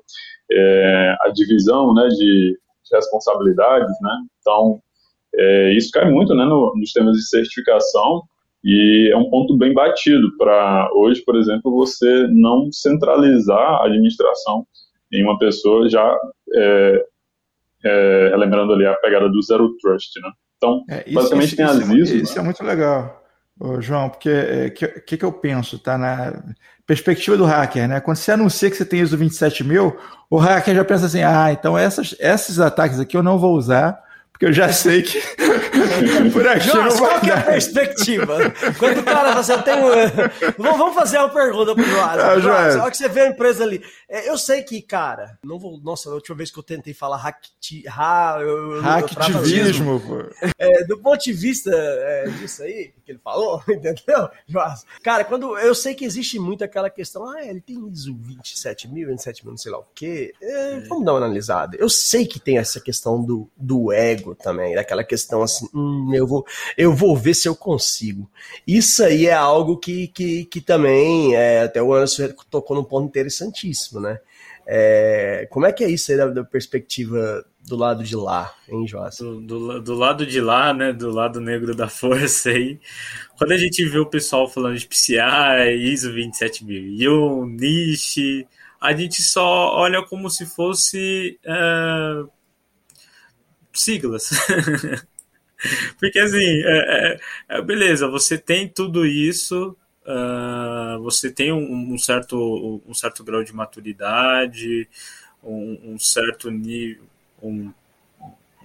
S6: é, a divisão né, de responsabilidades, né? Então, é, isso cai muito né, no, nos temas de certificação e é um ponto bem batido para hoje, por exemplo, você não centralizar a administração em uma pessoa já é, é, lembrando ali a pegada do zero trust, né? Então,
S11: É, isso-
S6: basicamente
S11: isso-
S6: tem
S11: isso
S6: as
S11: é mu-
S6: ISOs,
S11: Isso é muito legal, ô, João, porque o que, que, que eu penso, tá? Na perspectiva do hacker, né? Quando você anuncia que você tem ISO 27000, o hacker já pensa assim: ah, então essas, esses ataques aqui eu não vou usar, porque eu já sei que por aqui vai
S4: qual que é a perspectiva? Quando o cara assim, eu tenho. Vamos fazer uma pergunta pro Joás.
S11: Ah,
S4: olha que você vê a empresa ali. É, Eu sei que, cara, não vou. Nossa, a última vez que eu tentei falar. Ha, eu,
S11: Hacktivismo, pô.
S4: é, do ponto de vista é, disso aí, que ele falou, entendeu? Joás? Cara, quando eu sei que existe muito aquela questão, ah, ele tem ISO 27 mil, 27 mil, não sei lá o quê. É, vamos dar uma analisada. Eu sei que tem essa questão do, do ego também, daquela questão assim, hum, eu vou, eu vou ver se eu consigo. Isso aí é algo que, que, que também, é, até o Anderson tocou num ponto interessantíssimo, né? É, como é que é isso aí da, da perspectiva do lado de lá, hein, Joás?
S7: do, do, do lado de lá, né, do lado negro da força aí, quando a gente vê o pessoal falando de PCI, ISO 27001, niche, a gente só olha como se fosse ah, siglas. Porque assim, é, é, é, beleza, você tem tudo isso, ah, você tem um, um certo, um certo grau de maturidade, um, um certo nível, um,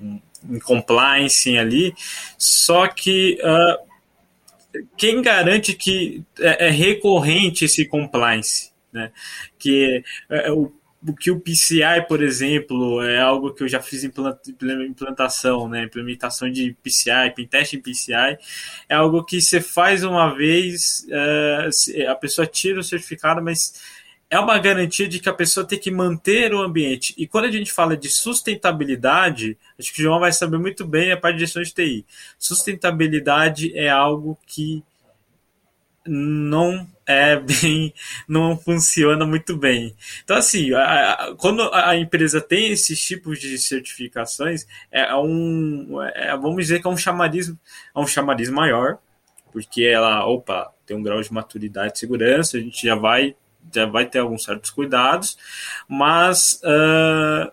S7: um, um compliance ali, só que ah, quem garante que é, é recorrente esse compliance, né? Que é, o, o que o PCI, por exemplo, é algo que eu já fiz implant- implantação, né? Implementação de PCI, pentest em PCI, é algo que você faz uma vez, é, a pessoa tira o certificado, mas é uma garantia de que a pessoa tem que manter o ambiente. E quando a gente fala de sustentabilidade, acho que o João vai saber muito bem a parte de gestão de TI. Sustentabilidade é algo que não é bem, não funciona muito bem. Então, assim, a- a- quando a empresa tem esses tipos de certificações, é um, é- vamos dizer que é um chamariz, é um chamariz maior, porque ela, opa, tem um grau de maturidade e segurança, a gente já vai, já vai ter alguns certos cuidados, mas ah,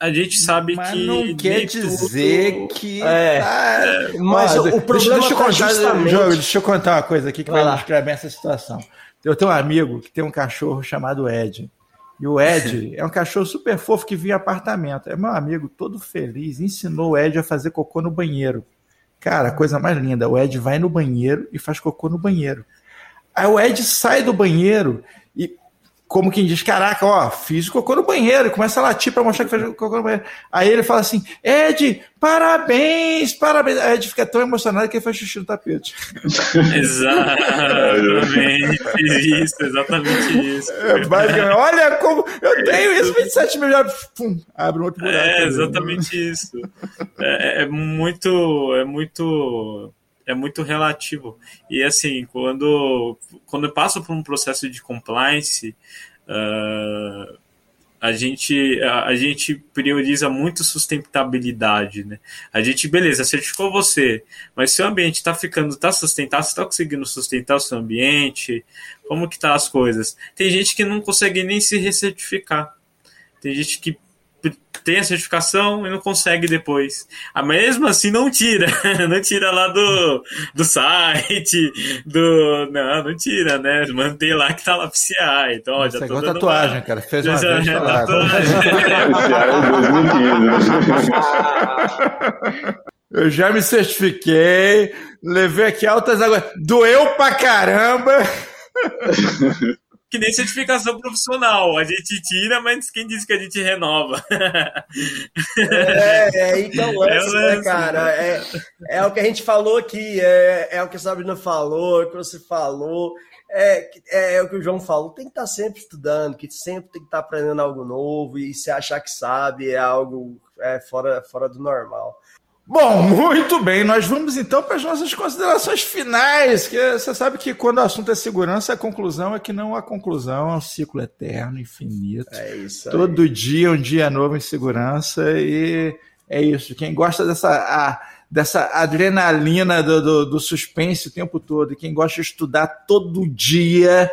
S7: a gente sabe
S11: Mas
S7: que
S11: não quer dizer
S7: tudo-
S11: que.
S4: É.
S11: Ah,
S4: Mas
S11: ó,
S4: o
S11: deixa-
S4: problema
S11: deixa, eu
S4: tá
S11: contar,
S4: justamente-
S11: Diogo, deixa eu contar uma coisa aqui que
S4: Vai
S11: vai ilustrar bem essa situação. Eu tenho um amigo que tem um cachorro chamado Ed. E o Ed é um cachorro super fofo que vinha em apartamento. É meu amigo, todo feliz, ensinou o Ed a fazer cocô no banheiro. Cara, a coisa mais linda, o Ed vai no banheiro e faz cocô no banheiro. Aí o Ed sai do banheiro e, como quem diz, caraca, ó, fiz cocô no banheiro, e começa a latir pra mostrar que fez cocô no banheiro. Aí ele fala assim, Ed, parabéns, parabéns. Aí Ed fica tão emocionado que ele faz xixi no tapete.
S7: Exatamente isso, exatamente isso.
S11: É, basicamente, olha como eu tenho isso, 27 mil, já, pum, abre um outro buraco.
S7: É, exatamente isso. É, é muito, é muito, é muito relativo. E assim, quando, quando eu passo por um processo de compliance, ah, a gente, a, a gente prioriza muito sustentabilidade, né? A gente, beleza, certificou você, mas seu ambiente está ficando, está sustentado, você está conseguindo sustentar o seu ambiente? Como que tá as coisas? Tem gente que não consegue nem se recertificar. Tem gente que tem a certificação e não consegue depois. Ah, mesmo assim não tira, não tira lá do, do site, do. Não, não tira, né? Mantém lá que tá lá PCI. Então, ó, já
S11: é
S7: tô dando
S11: tatuagem,
S7: uma-
S11: cara. Fez
S7: Já-
S11: uma
S7: já-
S11: vez,
S7: já
S11: tá lá.
S7: tatuagem.
S11: Eu já me certifiquei, levei aqui altas águas. Doeu pra caramba.
S7: Que nem certificação profissional. A gente tira, mas quem disse que a gente renova?
S4: É, é que é o lance,
S7: É
S4: né, cara? É, é o que a gente falou aqui, é, é o que a Sabrina falou, é o que você falou. é, que- é, o que o João falou, tem que estar sempre estudando, que sempre tem que estar aprendendo algo novo e se achar que sabe é algo é, fora, fora do normal.
S11: Bom, muito bem. Nós vamos então para as nossas considerações finais. Que você sabe que quando o assunto é segurança, a conclusão é que não há conclusão, é um ciclo eterno, infinito.
S4: É isso aí.
S11: Todo dia um dia novo em segurança e é isso. Quem gosta dessa, a- dessa adrenalina do, do, do suspense o tempo todo, e quem gosta de estudar todo dia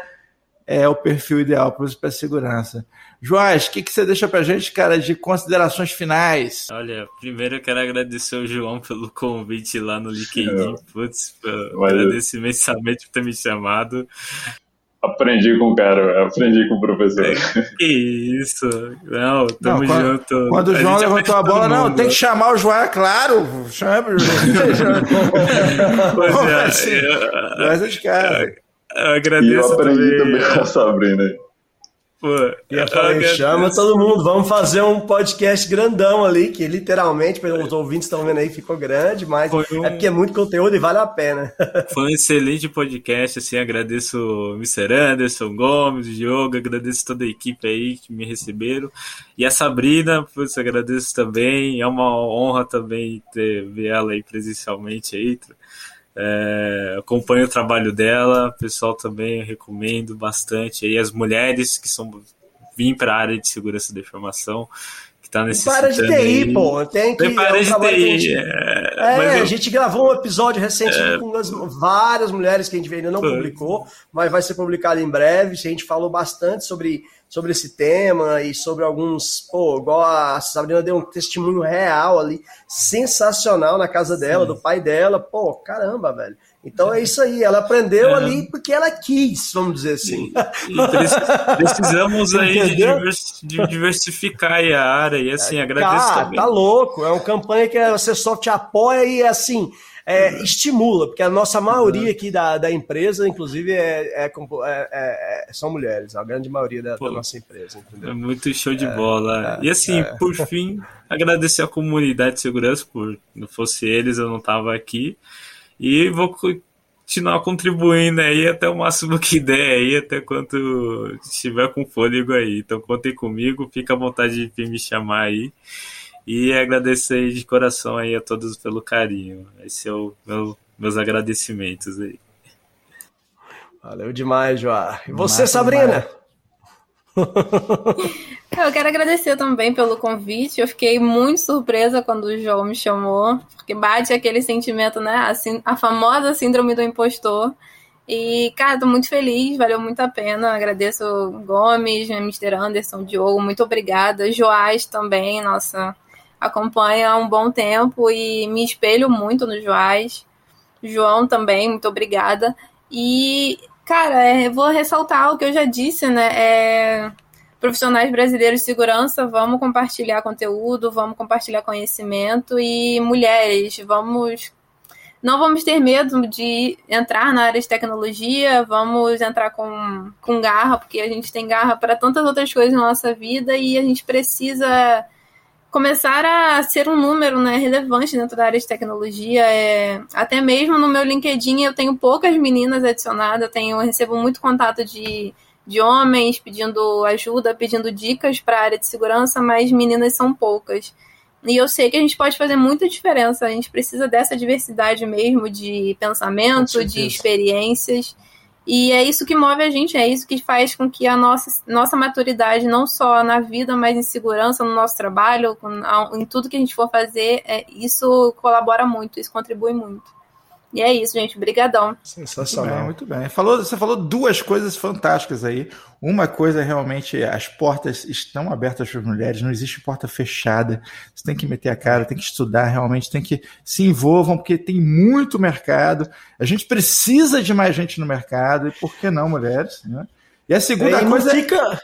S11: é o perfil ideal para a segurança. Joás, o que, que você deixa pra gente, cara, de considerações finais?
S7: Olha, primeiro eu quero agradecer o João pelo convite lá no LinkedIn. Putz, agradeço imensamente por ter me chamado.
S6: Aprendi com o cara, aprendi com o professor.
S7: Que isso? Não, tamo
S11: Não, quando-
S7: junto.
S11: Quando o
S7: A
S11: João levantou a bola, não, tem que chamar o João, é claro. Chame o
S7: Pois
S11: João.
S7: é,
S11: Assim,
S7: eu-
S11: Joás é.
S7: Eu
S6: E eu
S7: agradeço
S6: aprendi
S7: também.
S6: também com a Sabrina.
S7: Pô,
S4: E eu falei,
S7: agradeço.
S4: chama todo mundo, vamos fazer um podcast grandão ali, que literalmente, pelos ouvintes estão vendo aí, ficou grande, mas
S7: um-
S4: é porque é muito conteúdo e vale a pena.
S7: Foi um excelente podcast, assim, agradeço o Mr. Anderson, Gomes, o Diogo, agradeço toda a equipe aí que me receberam. E a Sabrina, putz, agradeço também, é uma honra também ter, ver ela aí presencialmente aí. É, acompanho o trabalho dela, o pessoal também recomendo bastante. aí as mulheres que são vim para a área de segurança da informação, que tá necessitando.
S4: Para de TI,
S7: aí.
S4: pô. Tem que.
S7: Para
S4: é um
S7: de TI,
S4: gente-
S7: é,
S4: É,
S7: eu-
S4: a gente gravou um episódio recente com as- várias mulheres que a gente ainda não publicou, mas vai ser publicado em breve. A gente falou bastante sobre, sobre esse tema e sobre alguns. Pô, igual a Sabrina deu um testemunho real ali, sensacional na casa dela, do pai dela. Pô, caramba, velho. Então é isso aí, ela aprendeu
S7: É.
S4: ali porque ela quis, vamos dizer assim.
S7: E preci- precisamos aí de, diversificar a área e assim, agradeço
S4: Cara,
S7: também.
S4: tá louco. É uma campanha que a Csoft apoia e, assim, é, estimula, porque a nossa maioria aqui da, da empresa, inclusive, é, é é- é- é- são mulheres, a grande maioria da, da nossa empresa, entendeu?
S7: É muito show de bola. e assim, por fim, agradecer a comunidade de segurança, por não fosse eles, eu não tava aqui. E vou continuar contribuindo aí até o máximo que der aí, até quanto estiver com fôlego aí. Então contem comigo, fica à vontade de me chamar aí. E agradecer de coração aí a todos pelo carinho. Esse é o meu, meus agradecimentos aí.
S4: Valeu demais, Joá. E você,
S11: Massa
S4: Sabrina?
S5: Eu quero agradecer também pelo convite. Eu fiquei muito surpresa quando o João me chamou, porque bate aquele sentimento, né? Assim, a famosa síndrome do impostor. E, cara, tô muito feliz, valeu muito a pena. Agradeço o Gomes, Mr. Anderson, o Diogo, muito obrigada. Joás também, nossa, acompanha há um bom tempo e me espelho muito no Joás. João também, muito obrigada. E, cara, é, vou ressaltar o que eu já disse, né? É, profissionais brasileiros de segurança, vamos compartilhar conteúdo, vamos compartilhar conhecimento e mulheres, vamos não vamos ter medo de entrar na área de tecnologia, vamos entrar com, com garra, porque a gente tem garra para tantas outras coisas na nossa vida e a gente precisa começar a ser um número né, relevante dentro da área de tecnologia. É, até mesmo no meu LinkedIn eu tenho poucas meninas adicionadas, eu, tenho, eu recebo muito contato de, de homens pedindo ajuda, pedindo dicas para a área de segurança, mas meninas são poucas. E eu sei que a gente pode fazer muita diferença, a gente precisa dessa diversidade mesmo de pensamento, de experiências. E é isso que move a gente, é isso que faz com que a nossa, nossa maturidade, não só na vida, mas em segurança, no nosso trabalho, em tudo que a gente for fazer, é, isso colabora muito, isso contribui muito. E é isso, gente. Brigadão.
S11: Muito bem,
S4: Sensacional.
S11: muito bem. Falou, você falou duas coisas fantásticas aí. Uma coisa realmente, as portas estão abertas para as mulheres, não existe porta fechada. Você tem que meter a cara, tem que estudar realmente, tem que se envolvam, porque tem muito mercado. A gente precisa de mais gente no mercado, e por que não, mulheres? Né? E a segunda
S4: É, e não
S11: coisa.
S4: fica.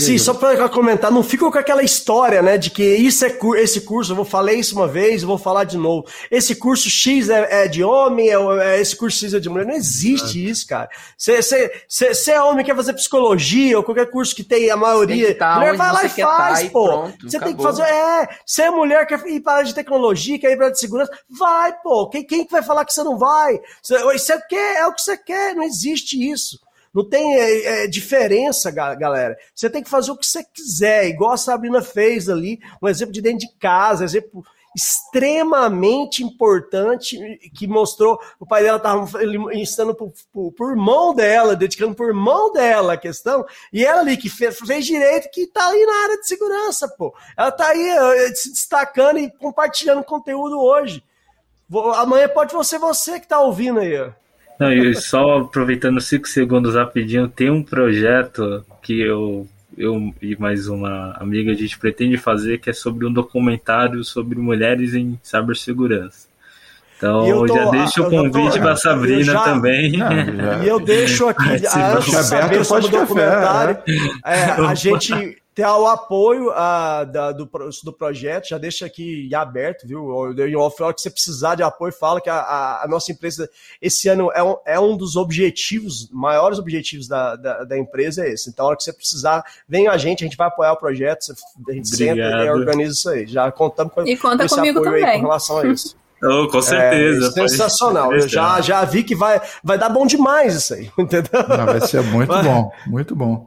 S4: Sim, só para comentar, não fica com aquela história, né, de que isso é cu- esse curso, eu vou falar isso uma vez, eu vou falar de novo. Esse curso X é, é de homem, é, é- esse curso X é de mulher. Não existe isso, cara. Você é homem quer fazer psicologia ou qualquer curso que tem a maioria.
S3: Tem que tá
S4: mulher vai lá e faz,
S3: tá
S4: pô. Você tem que
S3: acabou.
S4: fazer. É, você é mulher, quer ir para a área de tecnologia, quer ir para a área de segurança. Vai, pô. Quem, quem que vai falar que você não vai? Você, você quer, é o que você quer, não existe isso. Não tem é, é, diferença, ga- galera. Você tem que fazer o que você quiser, igual a Sabrina fez ali, um exemplo de dentro de casa, exemplo extremamente importante que mostrou o pai dela estava ensinando por, irmão dela, dedicando por irmão dela a questão, e ela ali que fez, fez direito, que tá ali na área de segurança, pô. Ela tá aí eh, se destacando e compartilhando conteúdo hoje. Amanhã pode ser você que tá ouvindo aí, ó.
S7: Não, e só aproveitando cinco segundos rapidinho, tem um projeto que eu, eu e mais uma amiga a gente pretende fazer que é sobre um documentário sobre mulheres em cibersegurança. Então
S4: eu tô-
S7: já deixo o convite para
S4: eu
S7: Sabrina
S4: já-
S7: também.
S11: Não, já-
S4: E eu deixo aqui,
S11: Aberto
S4: saber sobre o
S11: pode
S4: documentário,
S11: café,
S4: é, a gente tem o apoio ah, da- do, do projeto, já deixa aqui aberto, viu? Em off, a hora que você precisar de apoio, fala que a, a- a nossa empresa, esse ano, é um, é um dos objetivos, maiores objetivos da, da, da empresa é esse. Então, a hora que você precisar, vem a gente, a gente vai apoiar o projeto, a gente senta e
S7: Obrigado.
S4: organiza isso aí. Já contamos com,
S5: E conta
S4: com esse
S5: comigo
S4: apoio aí
S5: também.
S4: com relação a isso.
S7: Oh, com certeza.
S4: É, sensacional. Eu já, já vi que vai, vai dar bom demais isso aí, entendeu?
S11: Não, vai ser muito
S4: Vai.
S11: bom, muito bom.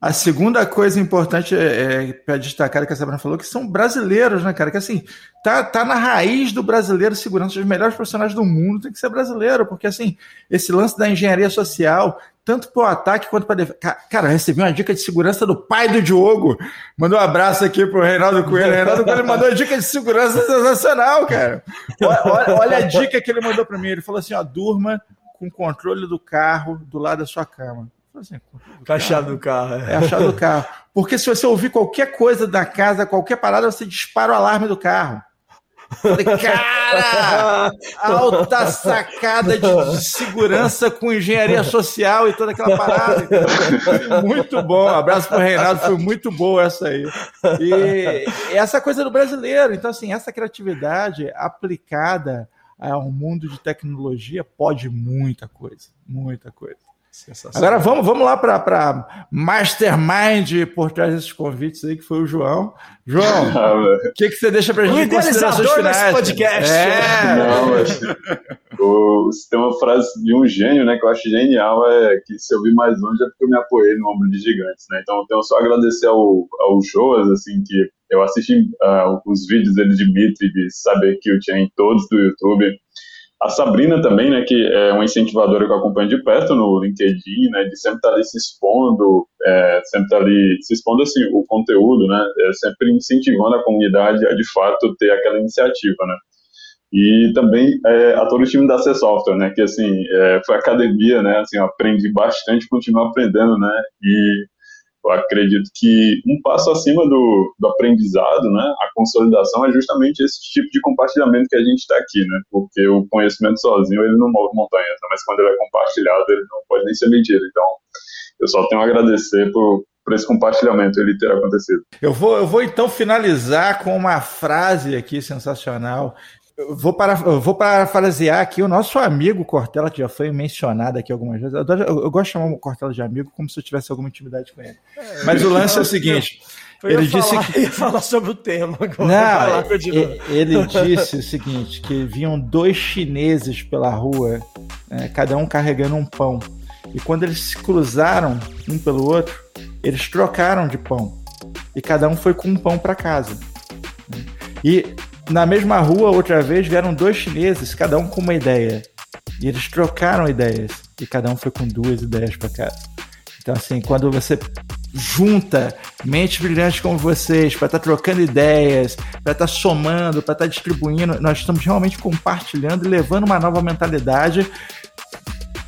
S11: A segunda coisa importante é, é para destacar que a Sabrina falou que são brasileiros, né, cara? Que assim, tá, tá na raiz do brasileiro segurança, os melhores profissionais do mundo tem que ser brasileiro, porque assim, esse lance da engenharia social, tanto para o ataque quanto para defesa. Cara, recebi uma dica de segurança do pai do Diogo. Mandou um abraço aqui pro Reinaldo Coelho. Reinaldo Coelho mandou uma dica de segurança sensacional, cara. Olha, olha- olha a dica que ele mandou para mim. Ele falou assim: ó, durma com o controle do carro do lado da sua cama. Assim,
S4: do carro.
S11: é chave do carro. Porque se você ouvir qualquer coisa da casa, qualquer parada, você dispara o alarme do carro. Falei, cara, alta sacada de, de segurança com engenharia social e toda aquela parada. Muito bom. Abraço pro Reinaldo, foi muito boa essa aí. E essa coisa do brasileiro. Então, assim, essa criatividade aplicada ao mundo de tecnologia pode muita coisa. Muita coisa. Agora vamos, vamos lá para Mastermind por trás desses convites aí, que foi o João. João,
S6: Ah,
S11: o que, que você deixa para
S4: O
S11: gente em considerações finais?
S4: podcast.
S11: É,
S6: Não, mas o, se tem uma frase de um gênio, né, que eu acho genial, é que se eu vi mais longe é porque eu me apoiei no ombro de gigantes, né? Então, eu tenho só a agradecer ao, ao Joas, assim, que eu assisti ah, os vídeos dele de Mitri, de Saber que eu tinha em todos do YouTube. A Sabrina também, né, que é uma incentivadora que eu acompanho de perto no LinkedIn, né, de sempre estar ali se expondo, é, sempre estar ali se expondo, assim, o conteúdo, né, é, sempre incentivando a comunidade a, de fato, ter aquela iniciativa, né. E também é, a todo o time da C Software, né, que, assim, é, foi academia, né, assim, aprendi bastante, continuo aprendendo, né, e eu acredito que um passo acima do, do aprendizado, né, a consolidação é justamente esse tipo de compartilhamento que a gente está aqui, né, porque o conhecimento sozinho ele não move montanhas, né, mas quando ele é compartilhado ele não pode nem ser medido. Então, eu só tenho a agradecer por, por esse compartilhamento ele ter acontecido.
S11: Eu vou, eu vou então finalizar com uma frase aqui sensacional. Vou, para, vou parafrasear aqui o nosso amigo Cortella, que já foi mencionado aqui algumas vezes. Eu, eu- eu gosto de chamar o Cortella de amigo como se eu tivesse alguma intimidade com ele. Mas o lance é o seguinte:
S4: Eu
S11: ele disse
S4: falar,
S11: que.
S4: ia falar sobre o tema agora.
S11: Não,
S4: lá, continua.
S11: e- ele disse o seguinte: que vinham dois chineses pela rua, né, cada um carregando um pão. E quando eles se cruzaram um pelo outro, eles trocaram de pão. E cada um foi com um pão para casa. E na mesma rua, outra vez, vieram dois chineses, cada um com uma ideia. E eles trocaram ideias. E cada um foi com duas ideias para casa. Então, assim, quando você junta mentes brilhantes como vocês para estar trocando ideias, para estar somando, para estar distribuindo, nós estamos realmente compartilhando e levando uma nova mentalidade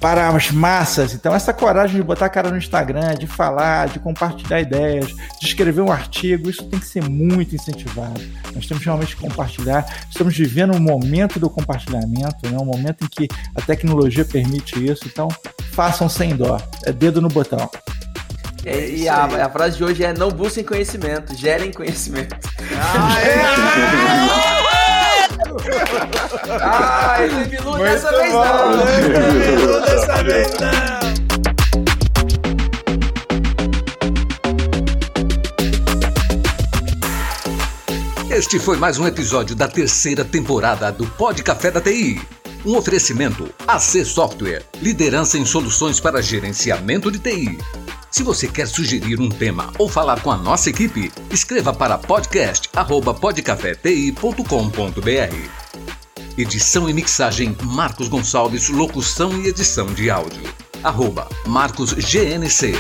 S11: para as massas. Então, essa coragem de botar a cara no Instagram, de falar, de compartilhar ideias, de escrever um artigo, isso tem que ser muito incentivado. Nós temos realmente que compartilhar. Estamos vivendo um momento do compartilhamento, né? um momento em que a tecnologia permite isso. Então, façam sem dó. É dedo no botão.
S3: E, e a, a frase de hoje é: não busquem conhecimento, gerem conhecimento. Ai, teve luz dessa vez não.
S4: Dessa vez não.
S13: Este foi mais um episódio da terceira temporada do Pod Café da TI. Um oferecimento AC Software, liderança em soluções para gerenciamento de TI. Se você quer sugerir um tema ou falar com a nossa equipe, escreva para podcast@podcafeti.com.br. Edição e mixagem Marcos Gonçalves, locução e edição de áudio. Arroba Marcos GNC.